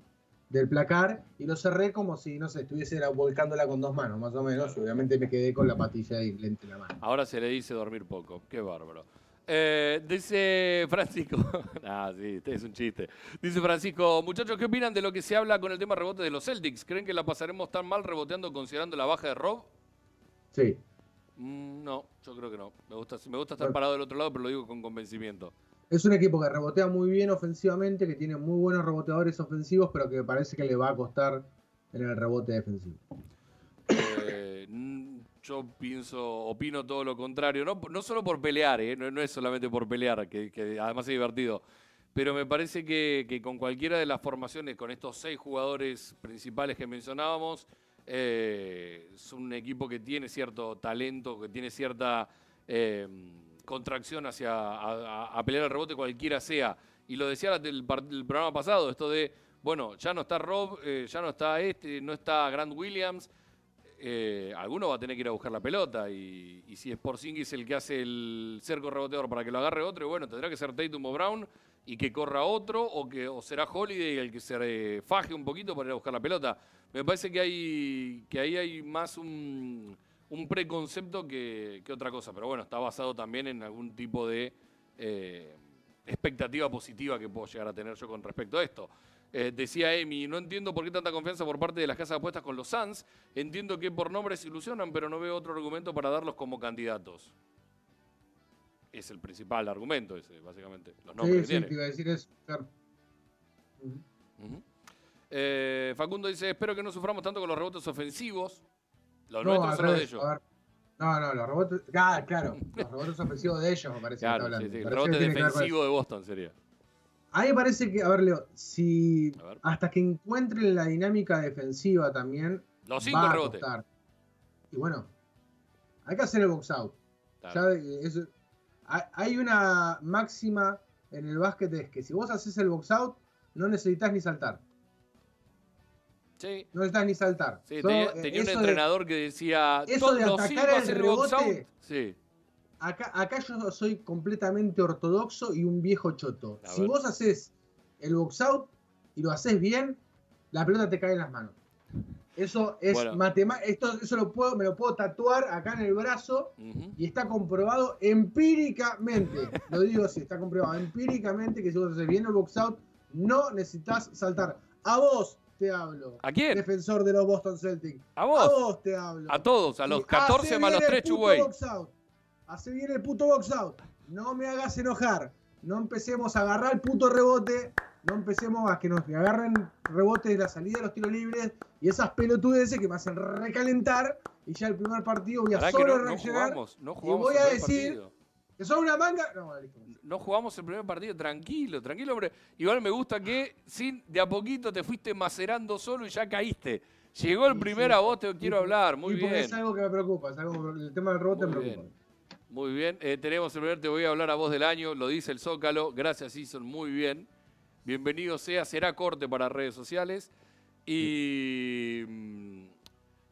placar y lo cerré como si, no sé, estuviese volcándola con dos manos, más o menos. Obviamente me quedé con la patilla y lente en la mano. Ahora se le dice dormir poco, qué bárbaro. Eh, dice Francisco, ah, sí, este es un chiste. Dice Francisco, muchachos, ¿qué opinan de lo que se habla con el tema rebote de los Celtics? ¿Creen que la pasaremos tan mal reboteando considerando la baja de Rob? Sí. Mm, no, yo creo que no. Me gusta, me gusta estar parado del otro lado, pero lo digo con convencimiento. Es un equipo que rebotea muy bien ofensivamente, que tiene muy buenos reboteadores ofensivos, pero que parece que le va a costar en el rebote defensivo. Eh, yo pienso, opino todo lo contrario, no, no solo por pelear, ¿eh? no, es solamente por pelear, que, además es divertido, pero me parece que, con cualquiera de las formaciones, con estos seis jugadores principales que mencionábamos, eh, es un equipo que tiene cierto talento, que tiene cierta eh, contracción hacia a, pelear el rebote cualquiera sea. Y lo decía el, programa pasado, esto de, bueno, ya no está Rob, ya no está este, no está Grant Williams, eh, alguno va a tener que ir a buscar la pelota. Y, si es Porzingis el que hace el cerco reboteador para que lo agarre otro, bueno, tendrá que ser Tatum o Brown y que corra otro, o, que, o será Holiday el que se faje un poquito para ir a buscar la pelota. Me parece que, hay, que ahí hay más un, preconcepto que, otra cosa. Pero bueno, está basado también en algún tipo de eh, expectativa positiva que puedo llegar a tener yo con respecto a esto. Eh, decía Emi, no entiendo por qué tanta confianza por parte de las casas apuestas con los Suns. Entiendo que por nombres ilusionan, pero no veo otro argumento para darlos como candidatos. Es el principal argumento ese, básicamente. Los nombres sí, sí, te iba a decir eso, eh, Facundo dice, espero que no suframos tanto con los rebotes ofensivos. Los nuestros son los de ellos. No, no, los rebotes... Ah, claro, los rebotes ofensivos de ellos me parece claro, que está hablando. Sí, sí. El rebote defensivo de Boston sería. A mí me parece que, a ver, Leo, si hasta que encuentren la dinámica defensiva también. Los cinco va rebotes. Y bueno, hay que hacer el box out. Hay una máxima en el básquet es que si vos haces el box out, no necesitas ni saltar. Sí. No necesitas ni saltar. Sí, tenía, un entrenador que decía. Eso de atacar el rebote. Sí acá, yo soy completamente ortodoxo y un viejo choto. si vos haces el box out y lo haces bien, la pelota te cae en las manos. Eso es matemático. Eso lo puedo, me lo puedo tatuar acá en el brazo y está comprobado empíricamente. lo digo así, está comprobado empíricamente que si vos haces bien el box out, no necesitas saltar. A vos te hablo. ¿A quién? Defensor de los Boston Celtics. A vos. A vos te hablo. A todos, a los 14 más los 3 Chubuey. Hace bien el puto box out. No me hagas enojar. No empecemos a agarrar el puto rebote. No empecemos a que nos agarren rebotes de la salida de los tiros libres y esas pelotudeces que me hacen recalentar. Y ya el primer partido voy a solo reaccionar. No jugamos, y voy a decir que son una manga. No, no jugamos el primer partido, tranquilo, tranquilo, hombre. Igual me gusta que sin de a poquito te fuiste macerando solo y ya caíste. Llegó el primer a vos, te quiero hablar. Muy bien. Es algo que me preocupa, es algo, el tema del rebote me preocupa. Muy bien, eh, tenemos el primer Te voy a hablar a voz del año, lo dice el Zócalo. Gracias, Ison, muy bien. Bienvenido sea, será corte para redes sociales. Y mm,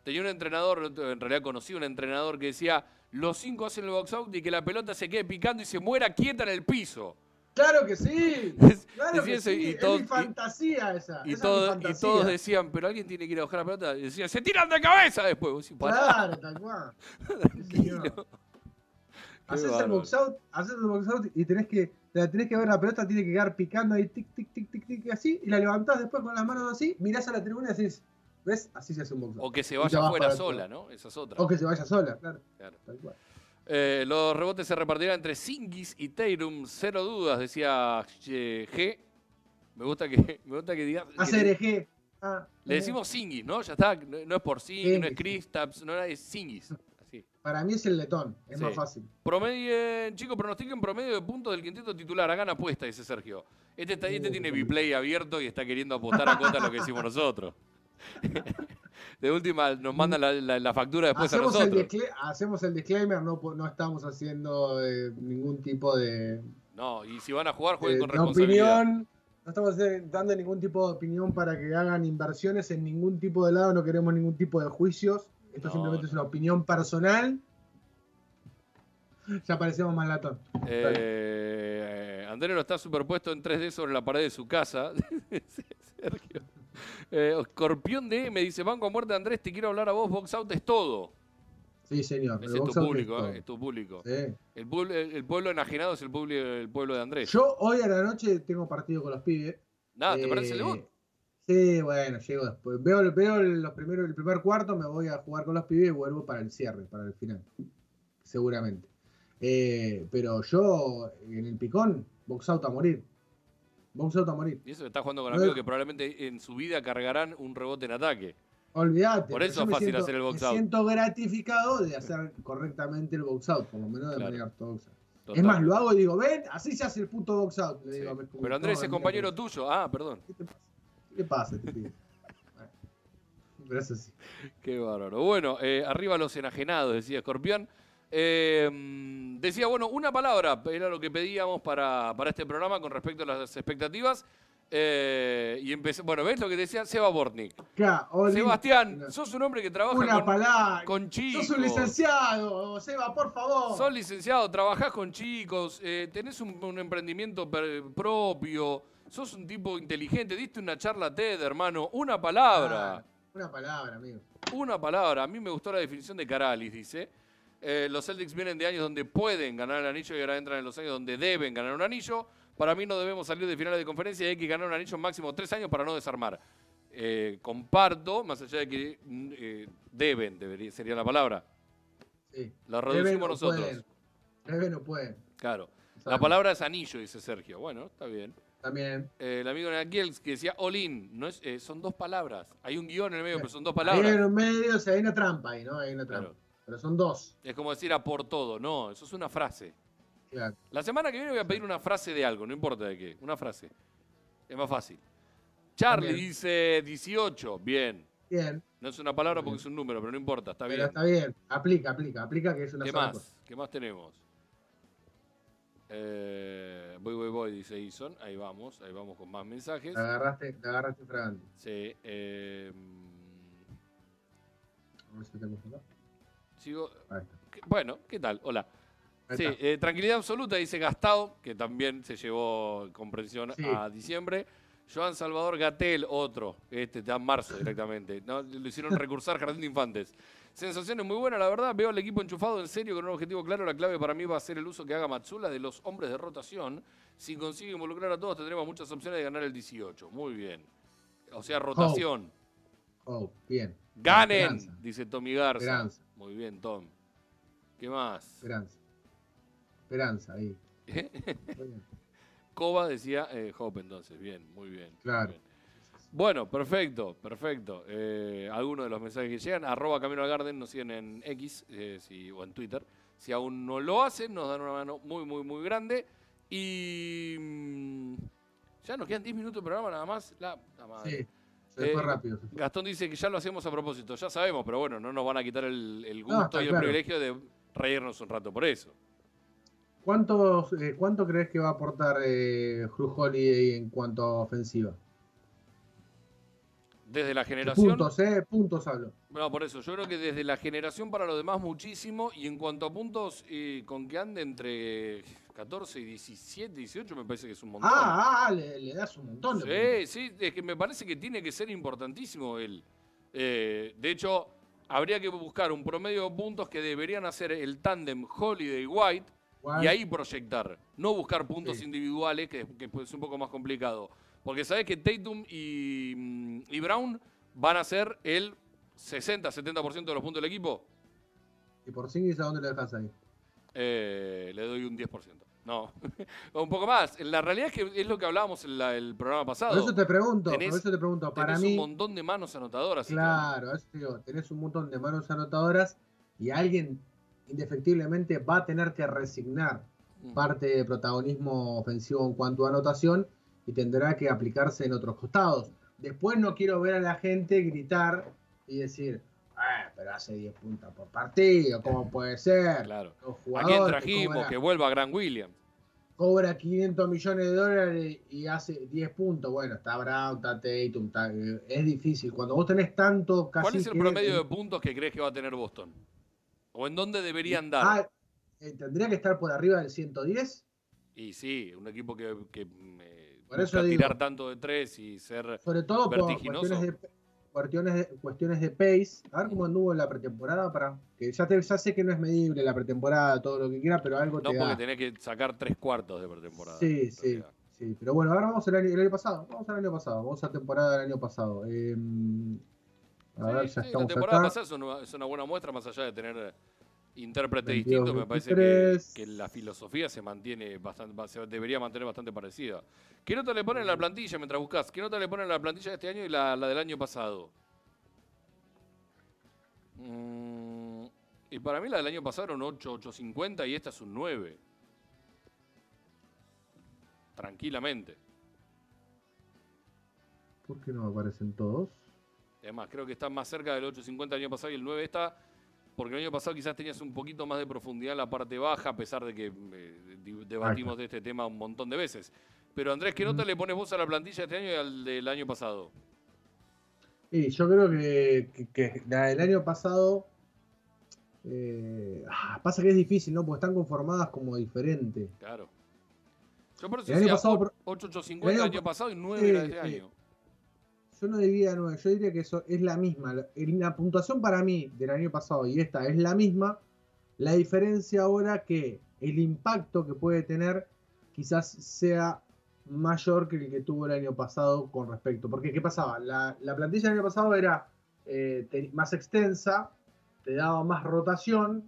tenía un entrenador, en realidad conocí un entrenador que decía, los cinco hacen el box out y que la pelota se quede picando y se muera quieta en el piso. Claro que sí. Claro que sí. es mi fantasía esa. Y, todos decían, pero alguien tiene que ir a buscar la pelota. Y decían, se tiran de cabeza después. claro, tal cual. Haces el box out, haces el box out y tenés que, tenés que ver la pelota, tiene que quedar picando ahí, tic, tic, tic, tic, tic, así, y la levantás después con las manos así, mirás a la tribuna y decís, ¿ves? Así se hace un box out. O que se vaya afuera sola, ¿no? Esa es otra. O que se vaya sola, claro. Tal cual. Eh, los rebotes se repartirán entre Singis y Teirum, cero dudas, decía G. Me gusta que, me gusta que digas. Hacer G. Ah, Le decimos Singis, ¿no? Ya está. No, es por Singis, no es Kristaps, no es Singis. Para mí es el letón, es más fácil. Promedio, chicos, pronostiquen promedio de puntos del quinteto titular. Hagan apuesta, dice Sergio. Este, este tiene biplay abierto y está queriendo apostar a cuenta lo que hicimos nosotros. De última, nos mandan la, factura después hacemos a nosotros. El hacemos el disclaimer, no, no estamos haciendo eh, ningún tipo de. No, y si van a jugar, jueguen con responsabilidad. Opinión, no estamos dando ningún tipo de opinión para que hagan inversiones en ningún tipo de lado, no queremos ningún tipo de juicios. Esto simplemente es una opinión personal. Ya parecemos más latón. Eh, Andrés lo está superpuesto en 3D sobre la pared de su casa. Sergio. Eh, Escorpión D me dice, banco a muerte Andrés, te quiero hablar a vos, Box Out es todo. Sí, señor. Ese es tu público, ¿eh? es tu público. El, el, pueblo enajenado es el pueblo, el pueblo de Andrés. Yo hoy a la noche tengo partido con los pibes. Nada, ¿te parece el debut? Sí, bueno, llego después. Veo, veo los primeros, el primer cuarto, me voy a jugar con los pibes y vuelvo para el cierre, para el final. Seguramente. Eh, pero yo, en el picón, box out a morir. Box out a morir. Y eso está jugando con amigos que probablemente en su vida cargarán un rebote en ataque. Olvídate. Por eso es fácil hacer el box out. Me siento gratificado de hacer correctamente el box out, por lo menos de manera ortodoxa. Es más, lo hago y digo, ven, así se hace el puto box out. pero Andrés es compañero tuyo. Ah, perdón. ¿Qué te pasa? ¿Qué pasa, este Pero eso sí. Qué bárbaro. Bueno, eh, arriba los enajenados, decía Escorpión. Eh, decía, bueno, una palabra era lo que pedíamos para, para este programa con respecto a las expectativas. Eh, y empecé, bueno, ¿ves lo que decía? Seba Bortnik. Sebastián, sos un hombre que trabaja con, con, chicos. Sos un licenciado, Seba, por favor. Sos licenciado, trabajás con chicos, tenés un, emprendimiento propio, sos un tipo inteligente, diste una charla TED, hermano. Una palabra. Ah, una palabra, amigo. Una palabra. A mí me gustó la definición de Caralis, dice. Eh, los Celtics vienen de años donde pueden ganar el anillo y ahora entran en los años donde deben ganar un anillo. Para mí no debemos salir de finales de conferencia y hay que ganar un anillo máximo tres años para no desarmar. Eh, comparto, más allá de que mm, eh, deben, debería, sería la palabra. Sí. La reducimos nosotros. Deben o pueden. Claro. La palabra es anillo, dice Sergio. Bueno, está bien. También. el amigo Nakiels que decía all no es, son dos palabras. Hay un guion en el medio, pero son dos palabras. Ahí en el medio, o sea, hay una trampa ahí, ¿no? Hay una trampa. Pero son dos. Es como decir a por todo. No, eso es una frase. La semana que viene voy a pedir una frase de algo, no importa de qué. Una frase. Es más fácil. Charlie dice 18. Bien. Bien. No es una palabra porque es un número, pero no importa, está bien. está bien. Aplica, aplica, aplica que es una ¿Qué más? ¿Qué más tenemos? Eh, voy, voy, voy, dice Ison. Ahí vamos, ahí vamos con más mensajes. Te agarraste, te agarraste fragante. Sí. Eh, a ver si tenemos acá. Sigo. Bueno, ¿qué tal? Hola. Sí, eh, tranquilidad absoluta, dice Gastado, que también se llevó comprensión a diciembre. Joan Salvador Gatel, otro, este está en marzo directamente. ¿no? Lo hicieron recursar Jardín de Infantes. Sensaciones muy buenas, la verdad. Veo al equipo enchufado en serio con un objetivo claro. La clave para mí va a ser el uso que haga Matsula de los hombres de rotación. Si consigue involucrar a todos, tendremos muchas opciones de ganar el 18. Muy bien. O sea, rotación. Oh, bien. Ganen, dice Tommy Garza. Muy bien, Tom. ¿Qué más? Esperanza. Esperanza ahí. Coba decía eh, Hope entonces. Bien, muy bien. Claro. Bueno, perfecto, perfecto. Eh, algunos de los mensajes que llegan, arroba Camino al Garden, nos siguen en X eh, o en Twitter. Si aún no lo hacen, nos dan una mano muy, muy, muy grande. Y mm, ya nos quedan 10 minutos de programa nada más. La, Sí. Se fue rápido. Gastón dice que ya lo hacemos a propósito, ya sabemos, pero bueno, no nos van a quitar el, gusto y el privilegio de reírnos un rato por eso. ¿Cuánto, eh, ¿Cuánto crees que va a aportar eh, Holiday en cuanto a ofensiva? Desde la generación. Puntos, ¿eh? Puntos hablo. No, por eso. Yo creo que desde la generación para los demás muchísimo. Y en cuanto a puntos, eh, con que ande entre 14 y 17, 18, me parece que es un montón. Ah, ah le, das un montón. De sí, sí. Es que me parece que tiene que ser importantísimo él. de hecho, habría que buscar un promedio de puntos que deberían hacer el tándem Holiday-White y ahí proyectar, no buscar puntos individuales, que, que es un poco más complicado. Porque sabes que Tatum y, mm, y Brown van a ser el 60-70% de los puntos del equipo. ¿Y por Singis a dónde le dejas ahí? Eh, le doy un 10%. No, un poco más. La realidad es que es lo que hablábamos en el programa pasado. Por eso te pregunto, por eso te pregunto. Para tenés un montón de manos anotadoras. Claro, eso digo, tenés un montón de manos anotadoras y alguien indefectiblemente va a tener que resignar mm. parte de protagonismo ofensivo en cuanto a anotación y tendrá que aplicarse en otros costados. Después no quiero ver a la gente gritar y decir, ah, pero hace 10 puntos por partido, ¿cómo puede ser? Claro. ¿A quién trajimos? Que vuelva Gran Williams. Cobra 500 millones de dólares y hace 10 puntos. Bueno, está Brown, está Tatum, eh, es difícil. Cuando vos tenés tanto casi ¿Cuál es el promedio de puntos que crees que va a tener Boston? ¿O en dónde deberían dar? Ah, eh, ¿Tendría que estar por arriba del 110? Y sí, un equipo que, que por eso tirar tanto de tres y ser sobre todo vertiginoso. Por cuestiones de, cuestiones de pace. A ver cómo anduvo en la pretemporada para. Que ya, te, ya sé que no es medible la pretemporada, todo lo que quiera, pero algo No, te porque da. tenés que sacar tres cuartos de pretemporada. Sí, sí, sí. Pero bueno, ahora vamos al año, el año pasado. Vamos al año pasado. Vamos a la temporada del año pasado. Eh, a Sí, ver, ya sí, la estamos temporada acá. pasada es una, es una buena muestra, más allá de tener intérprete 22, distinto, me parece que, 23. que la filosofía se mantiene bastante, se debería mantener bastante parecida. ¿Qué nota le ponen a la plantilla mientras buscas? ¿Qué nota le ponen a la plantilla de este año y la, la del año pasado? Mm, y para mí la del año pasado era un 8, 850 y esta es un 9. Tranquilamente. ¿Por qué no aparecen todos? Además, creo que está más cerca del 8.50 del año pasado y el 9 está, porque el año pasado quizás tenías un poquito más de profundidad en la parte baja, a pesar de que eh, debatimos de este tema un montón de veces. Pero Andrés, ¿qué nota le pones vos a la plantilla este año y al del año pasado? Y yo creo que, que- que la del año pasado. eh, ah, pasa que es difícil, ¿no? Porque están conformadas como diferente. Claro. Yo por eso El año pasado, o- por- 8.850 el el año año pa- pasado y 9 sí, era de este sí. año. Yo no diría yo diría que eso es la misma. La, puntuación para mí del año pasado y esta es la misma. La diferencia ahora que el impacto que puede tener quizás sea mayor que el que tuvo el año pasado con respecto. Porque, ¿qué pasaba? La, la plantilla del año pasado era eh, más extensa, te daba más rotación,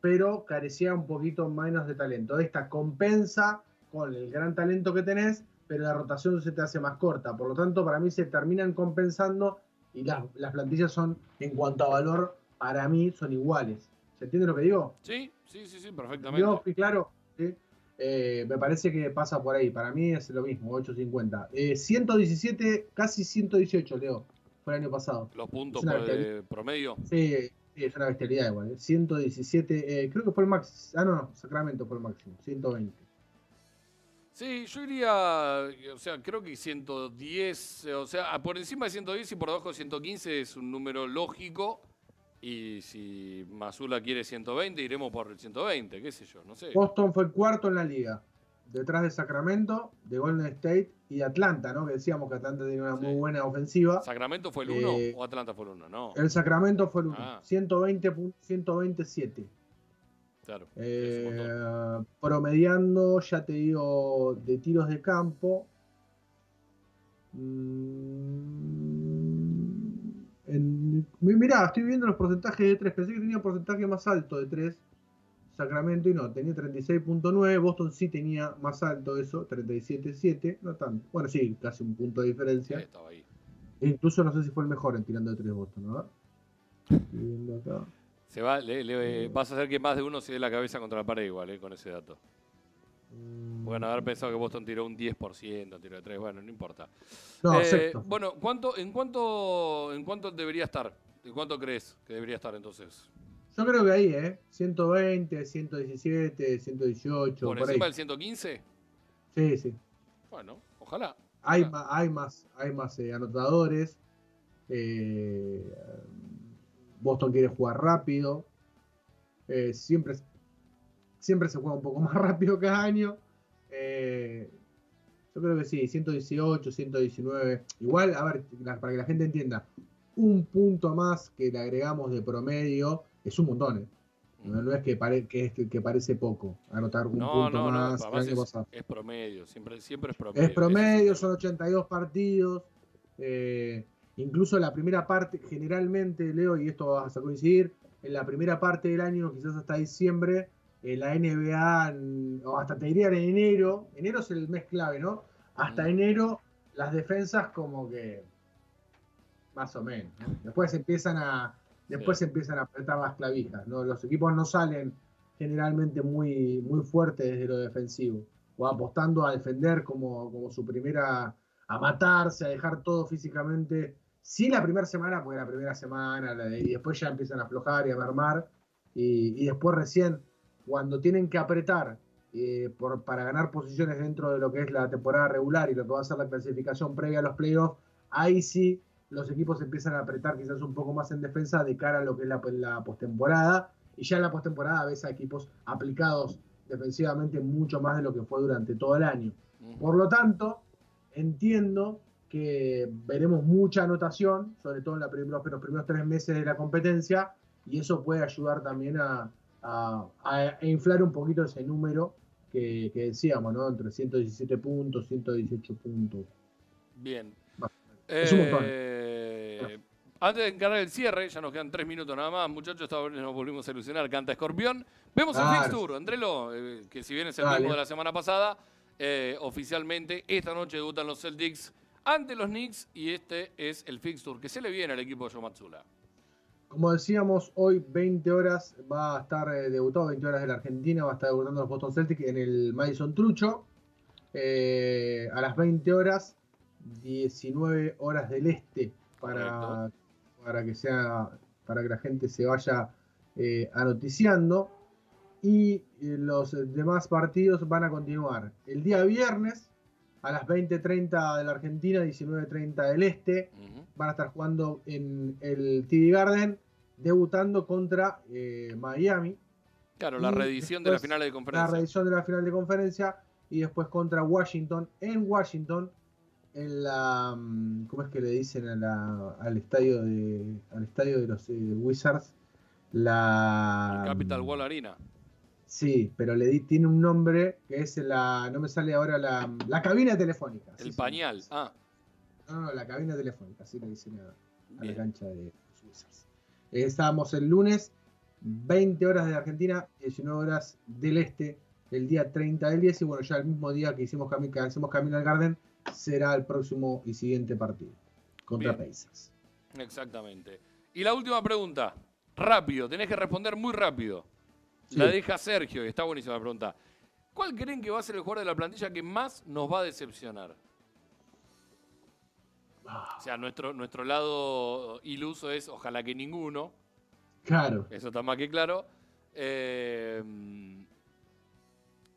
pero carecía un poquito menos de talento. Esta compensa con el gran talento que tenés, pero la rotación se te hace más corta. Por lo tanto, para mí se terminan compensando y las, las plantillas son, en cuanto a valor, para mí son iguales. ¿Se entiende lo que digo? Sí, sí, sí, sí, Yo perfectamente. fui claro. ¿sí? Eh, me parece que pasa por ahí. Para mí es lo mismo, 8.50. Eh, 117, casi 118, Leo. Fue el año pasado. Los puntos por el promedio. Sí, sí, es una bestialidad igual. ¿eh? 117, eh, creo que fue el máximo. Ah, no, no, Sacramento fue el máximo. 120. Sí, yo iría, o sea, creo que 110, o sea, por encima de 110 y por debajo de 115 es un número lógico. Y si Mazula quiere 120, iremos por el 120, qué sé yo, no sé. Boston fue cuarto en la liga. Detrás de Sacramento, de Golden State y de Atlanta, ¿no? Que decíamos que Atlanta tenía una Sí. muy buena ofensiva. ¿Sacramento fue el Eh, 1 o Atlanta fue el 1? No, El Sacramento fue el uno. Ah. 120, pu- 127. Claro. Eh, promediando, ya te digo, de tiros de campo. Mm, en- mi- mirá, estoy viendo los porcentajes de 3. Pensé que tenía un porcentaje más alto de 3. Sacramento y no, tenía 36.9. Boston sí tenía más alto eso, 37.7. No tanto. Bueno, sí, casi un punto de diferencia. Ahí estaba ahí. E incluso no sé si fue el mejor en tirando de 3 Boston, ¿no? Estoy viendo acá. Se va, le- le- vas a hacer que más de uno se dé la cabeza contra la pared igual, eh, con ese dato. Mm, Bueno, haber pensado que Boston tiró un 10%, tiró de 3, bueno, no importa. No, Eh, bueno, ¿cuánto, en, cuánto, ¿en cuánto debería estar? ¿En cuánto crees que debería estar entonces? Yo creo que ahí, ¿eh? 120, 117, 118, ¿Por por, ahí. encima del 115? Sí, sí. Bueno, ojalá. Hay, ojalá. ma- hay más, hay más eh, anotadores. Eh, Boston quiere jugar rápido. Eh, siempre, siempre se juega un poco más rápido cada año. Eh, yo creo que sí, 118, 119. Igual, a ver, para que la gente entienda, un punto más que le agregamos de promedio es un montón. ¿eh? No, no es que, pare- que, es- que parece poco anotar un No, punto no, no, más. año es, es promedio, siempre, siempre es promedio. Es promedio, son el 82 partidos. eh, incluso la primera parte, generalmente, Leo, y esto vas a coincidir, en la primera parte del año, quizás hasta diciembre, eh, la NBA, o hasta te diría en enero, enero es el mes clave, ¿no? Hasta Mm. enero, las defensas como que más o menos. ¿no? Después empiezan a después Sí. empiezan a apretar las clavijas, ¿no? Los equipos no salen generalmente muy, muy fuertes desde lo defensivo, o apostando a defender como, como su primera, a matarse, a dejar todo físicamente. Sí, la primera semana, porque la primera semana, la de- y después ya empiezan a aflojar y a mermar, y, y después recién, cuando tienen que apretar eh, por, para ganar posiciones dentro de lo que es la temporada regular y lo que va a ser la clasificación previa a los playoffs, ahí sí los equipos empiezan a apretar quizás un poco más en defensa de cara a lo que es la, la postemporada. Y ya en la postemporada ves a equipos aplicados defensivamente mucho más de lo que fue durante todo el año. Por lo tanto, entiendo que veremos mucha anotación, sobre todo en la los, primeros tres meses de la competencia, y eso puede ayudar también a, inflar un poquito ese número que, decíamos, ¿no? Entre 117 puntos, 118 puntos. Bien. Es un montón. Eh, antes de encargar el cierre, ya nos quedan tres minutos nada más, muchachos, esta vez nos volvimos a ilusionar, canta Escorpión. Vemos el fixture, Andrelo, eh, que si bien es el mismo de la semana pasada, eh, oficialmente esta noche debutan los Celtics ante los Knicks y este es el fixture que se le viene al equipo de Yomatsula. Como decíamos, hoy 20 horas va a estar eh, debutado, 20 horas de la Argentina, va a estar debutando los Boston Celtics en el Madison Trucho. Eh, a las 20 horas, 19 horas del este para, para que sea para que la gente se vaya eh, anoticiando. Y los demás partidos van a continuar el día viernes, a las 20.30 de la Argentina, 19.30 del Este. Van a estar jugando en el TD Garden, debutando contra eh, Miami. Claro, la reedición de la final de conferencia. La reedición de la final de conferencia y después contra Washington, en Washington, en la, mm, ¿cómo es que le dicen al estadio de, al estadio de los eh, Wizards? La Capital Wall Arena. Sí, pero le di, tiene un nombre que es la. No me sale ahora la, la cabina telefónica. El pañal, ah. No, no, la cabina telefónica, así le dicen a, la cancha de Suizas. Eh, estábamos el lunes, 20 horas de Argentina, 19 horas del este, el día 30 del 10. Y bueno, ya el mismo día que hicimos, que hacemos Camino al Garden, será el próximo y siguiente partido contra Pacers. Exactamente. Y la última pregunta, rápido, tenés que responder muy rápido. La deja Sergio, y está buenísima la pregunta. ¿Cuál creen que va a ser el jugador de la plantilla que más nos va a decepcionar? Ah. O sea, nuestro, nuestro lado iluso es ojalá que ninguno. Claro. Eso está más que claro. Eh,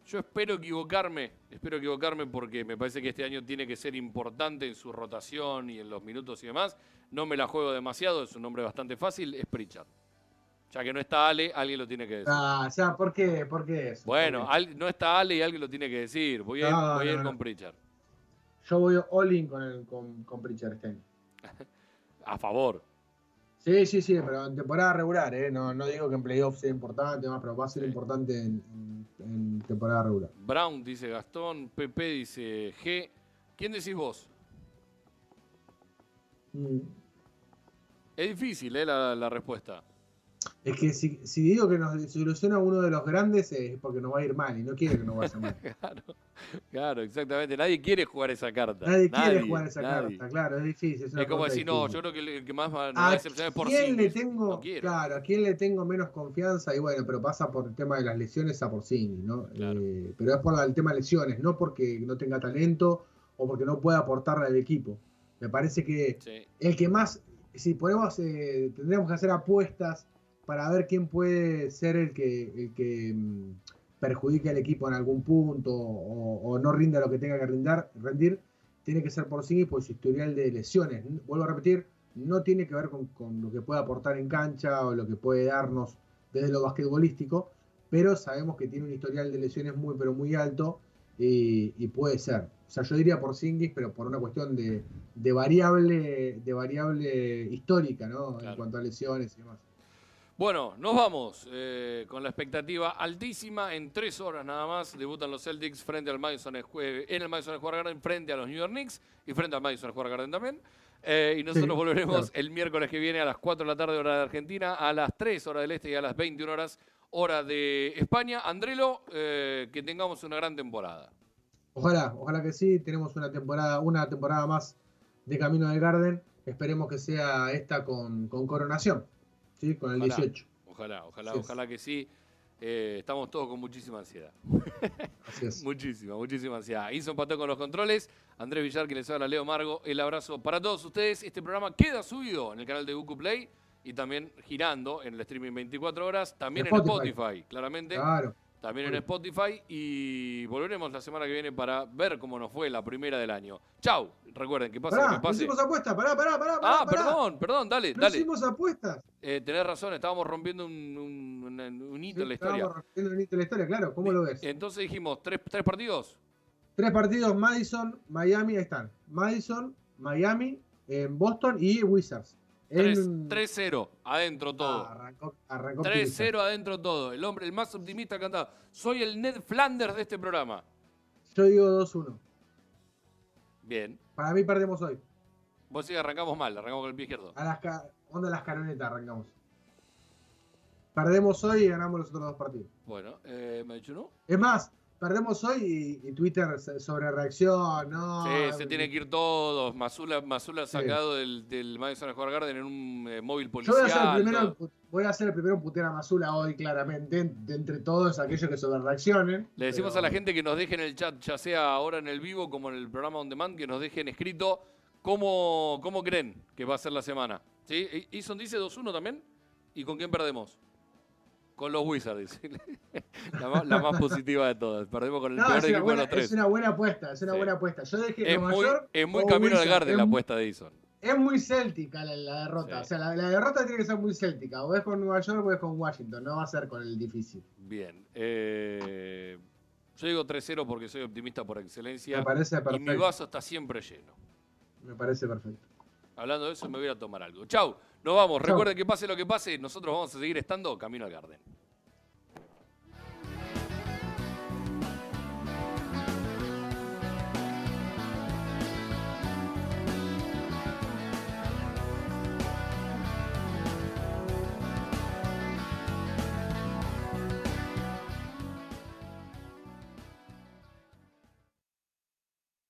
yo espero equivocarme, espero equivocarme porque me parece que este año tiene que ser importante en su rotación y en los minutos y demás. No me la juego demasiado, es un nombre bastante fácil, es Pritchard. Ya que no está Ale, alguien lo tiene que decir. Ah, sea, ¿por qué? ¿Por qué eso? Bueno, no está Ale y alguien lo tiene que decir. Voy a, ir, con Pritchard. Yo voy all in con, el, con, con Pritchard este a favor. Sí, sí, sí, pero en temporada regular, ¿eh? No, no digo que en playoffs sea importante, más, pero va a ser importante en, temporada regular. Brown dice Gastón, Pepe dice G. ¿Quién decís vos? Mm. Es difícil, ¿eh? La, la respuesta. Es que si, digo que nos desilusiona uno de los grandes es porque nos va a ir mal y no quiere que nos vaya mal. claro, claro, exactamente. Nadie quiere jugar esa carta. Nadie, quiere jugar esa carta, claro, es difícil. Es, como decir, no, yo creo que el que más va a decepcionar es por quién le tengo, Claro, a quién le tengo menos confianza y bueno, pero pasa por el tema de las lesiones a por ¿no? Eh, pero es por el tema de lesiones, no porque no tenga talento o porque no pueda aportarle al equipo. Me parece que el que más, si podemos, eh, tendríamos que hacer apuestas para ver quién puede ser el que, el que mm, perjudique al equipo en algún punto o, no rinda lo que tenga que rindar, rendir, tiene que ser por sí por su historial de lesiones. Vuelvo a repetir, no tiene que ver con, lo que puede aportar en cancha o lo que puede darnos desde lo basquetbolístico, pero sabemos que tiene un historial de lesiones muy, pero muy alto y, puede ser. O sea, yo diría por Singis, pero por una cuestión de, variable, de variable histórica, ¿no? En cuanto a lesiones y demás. Bueno, nos vamos eh, con la expectativa altísima. En tres horas nada más debutan los Celtics frente al Madison en el Madison Square Garden frente a los New York Knicks y frente al Madison Square Garden también. Eh, y nosotros volveremos el miércoles que viene a las 4 de la tarde hora de Argentina, a las 3 horas del Este y a las 21 horas hora de España. Andrelo, eh, que tengamos una gran temporada. Ojalá, ojalá que sí. Tenemos una temporada, una temporada más de Camino del Garden. Esperemos que sea esta con coronación. Sí, con el 18. Ojalá, ojalá, ojalá que sí. Eh, estamos todos con muchísima ansiedad. muchísima, muchísima ansiedad. Hizo empató con los controles. Andrés Villar, que les habla, Leo Margo. El abrazo para todos ustedes. Este programa queda subido en el canal de Google Play y también girando en el streaming 24 horas. También en Spotify claramente. Claro también en Spotify y volveremos la semana que viene para ver cómo nos fue la primera del año. Chau, recuerden que que pase. hicimos apuestas, pará, pará, pará. Ah, perdón, perdón, dale, no dale. hicimos apuestas. Eh, tenés razón, estábamos rompiendo un, un, hito en la historia. Estábamos rompiendo un hito en la historia, claro, ¿cómo lo ves? Entonces dijimos, ¿tres, tres partidos? Tres partidos, Madison, Miami, ahí están. Madison, Miami, en Boston y Wizards. 3-0, adentro Ah, todo. arrancó, arrancó 3-0 adentro todo. El hombre, el más optimista cantado. Soy el Ned Flanders de este programa. Yo digo 2-1. Bien. Para mí perdemos hoy. Vos sí arrancamos mal, arrancamos con el pie izquierdo. A las onda las caronetas arrancamos. Perdemos hoy y ganamos los otros dos partidos. Bueno, eh, ¿me ha dicho no? Es más, perdemos hoy y, y Twitter sobre reacción, ¿no? Sí, se tiene que ir todos. Mazula, Mazula sacado del, del Madison Square Garden en un eh, móvil Yo policial. voy a, ser el primero, voy a ser el primero en putear a Mazula hoy, claramente, de entre todos aquellos que sobre reaccionen. Le decimos pero- a la gente que nos deje en el chat, ya sea ahora en el vivo como en el programa On Demand, que nos dejen escrito cómo, cómo creen que va a ser la semana. ¿Sí? Eason dice 2-1 también. ¿Y con quién perdemos? Con los Wizards, la, más, la más positiva de todas. Perdemos con el No, peor equipo de buena, los tres. es una buena apuesta, es una Sí. buena apuesta. Yo dejé Es Nueva muy, York es muy camino al Wizards. Garden la Es- apuesta de Eason. Es muy céltica la, la derrota. Sí. O sea, la, la derrota tiene que ser muy céltica. O es con Nueva York o es con Washington. No va a ser con el difícil. Bien. eh, yo digo 3-0 porque soy optimista por excelencia. Me parece Y mi perfecto. vaso está siempre lleno. Me parece perfecto. Hablando de eso, me voy a tomar algo. Chau, nos vamos. Recuerden que pase lo que pase, nosotros vamos a seguir estando camino al Garden.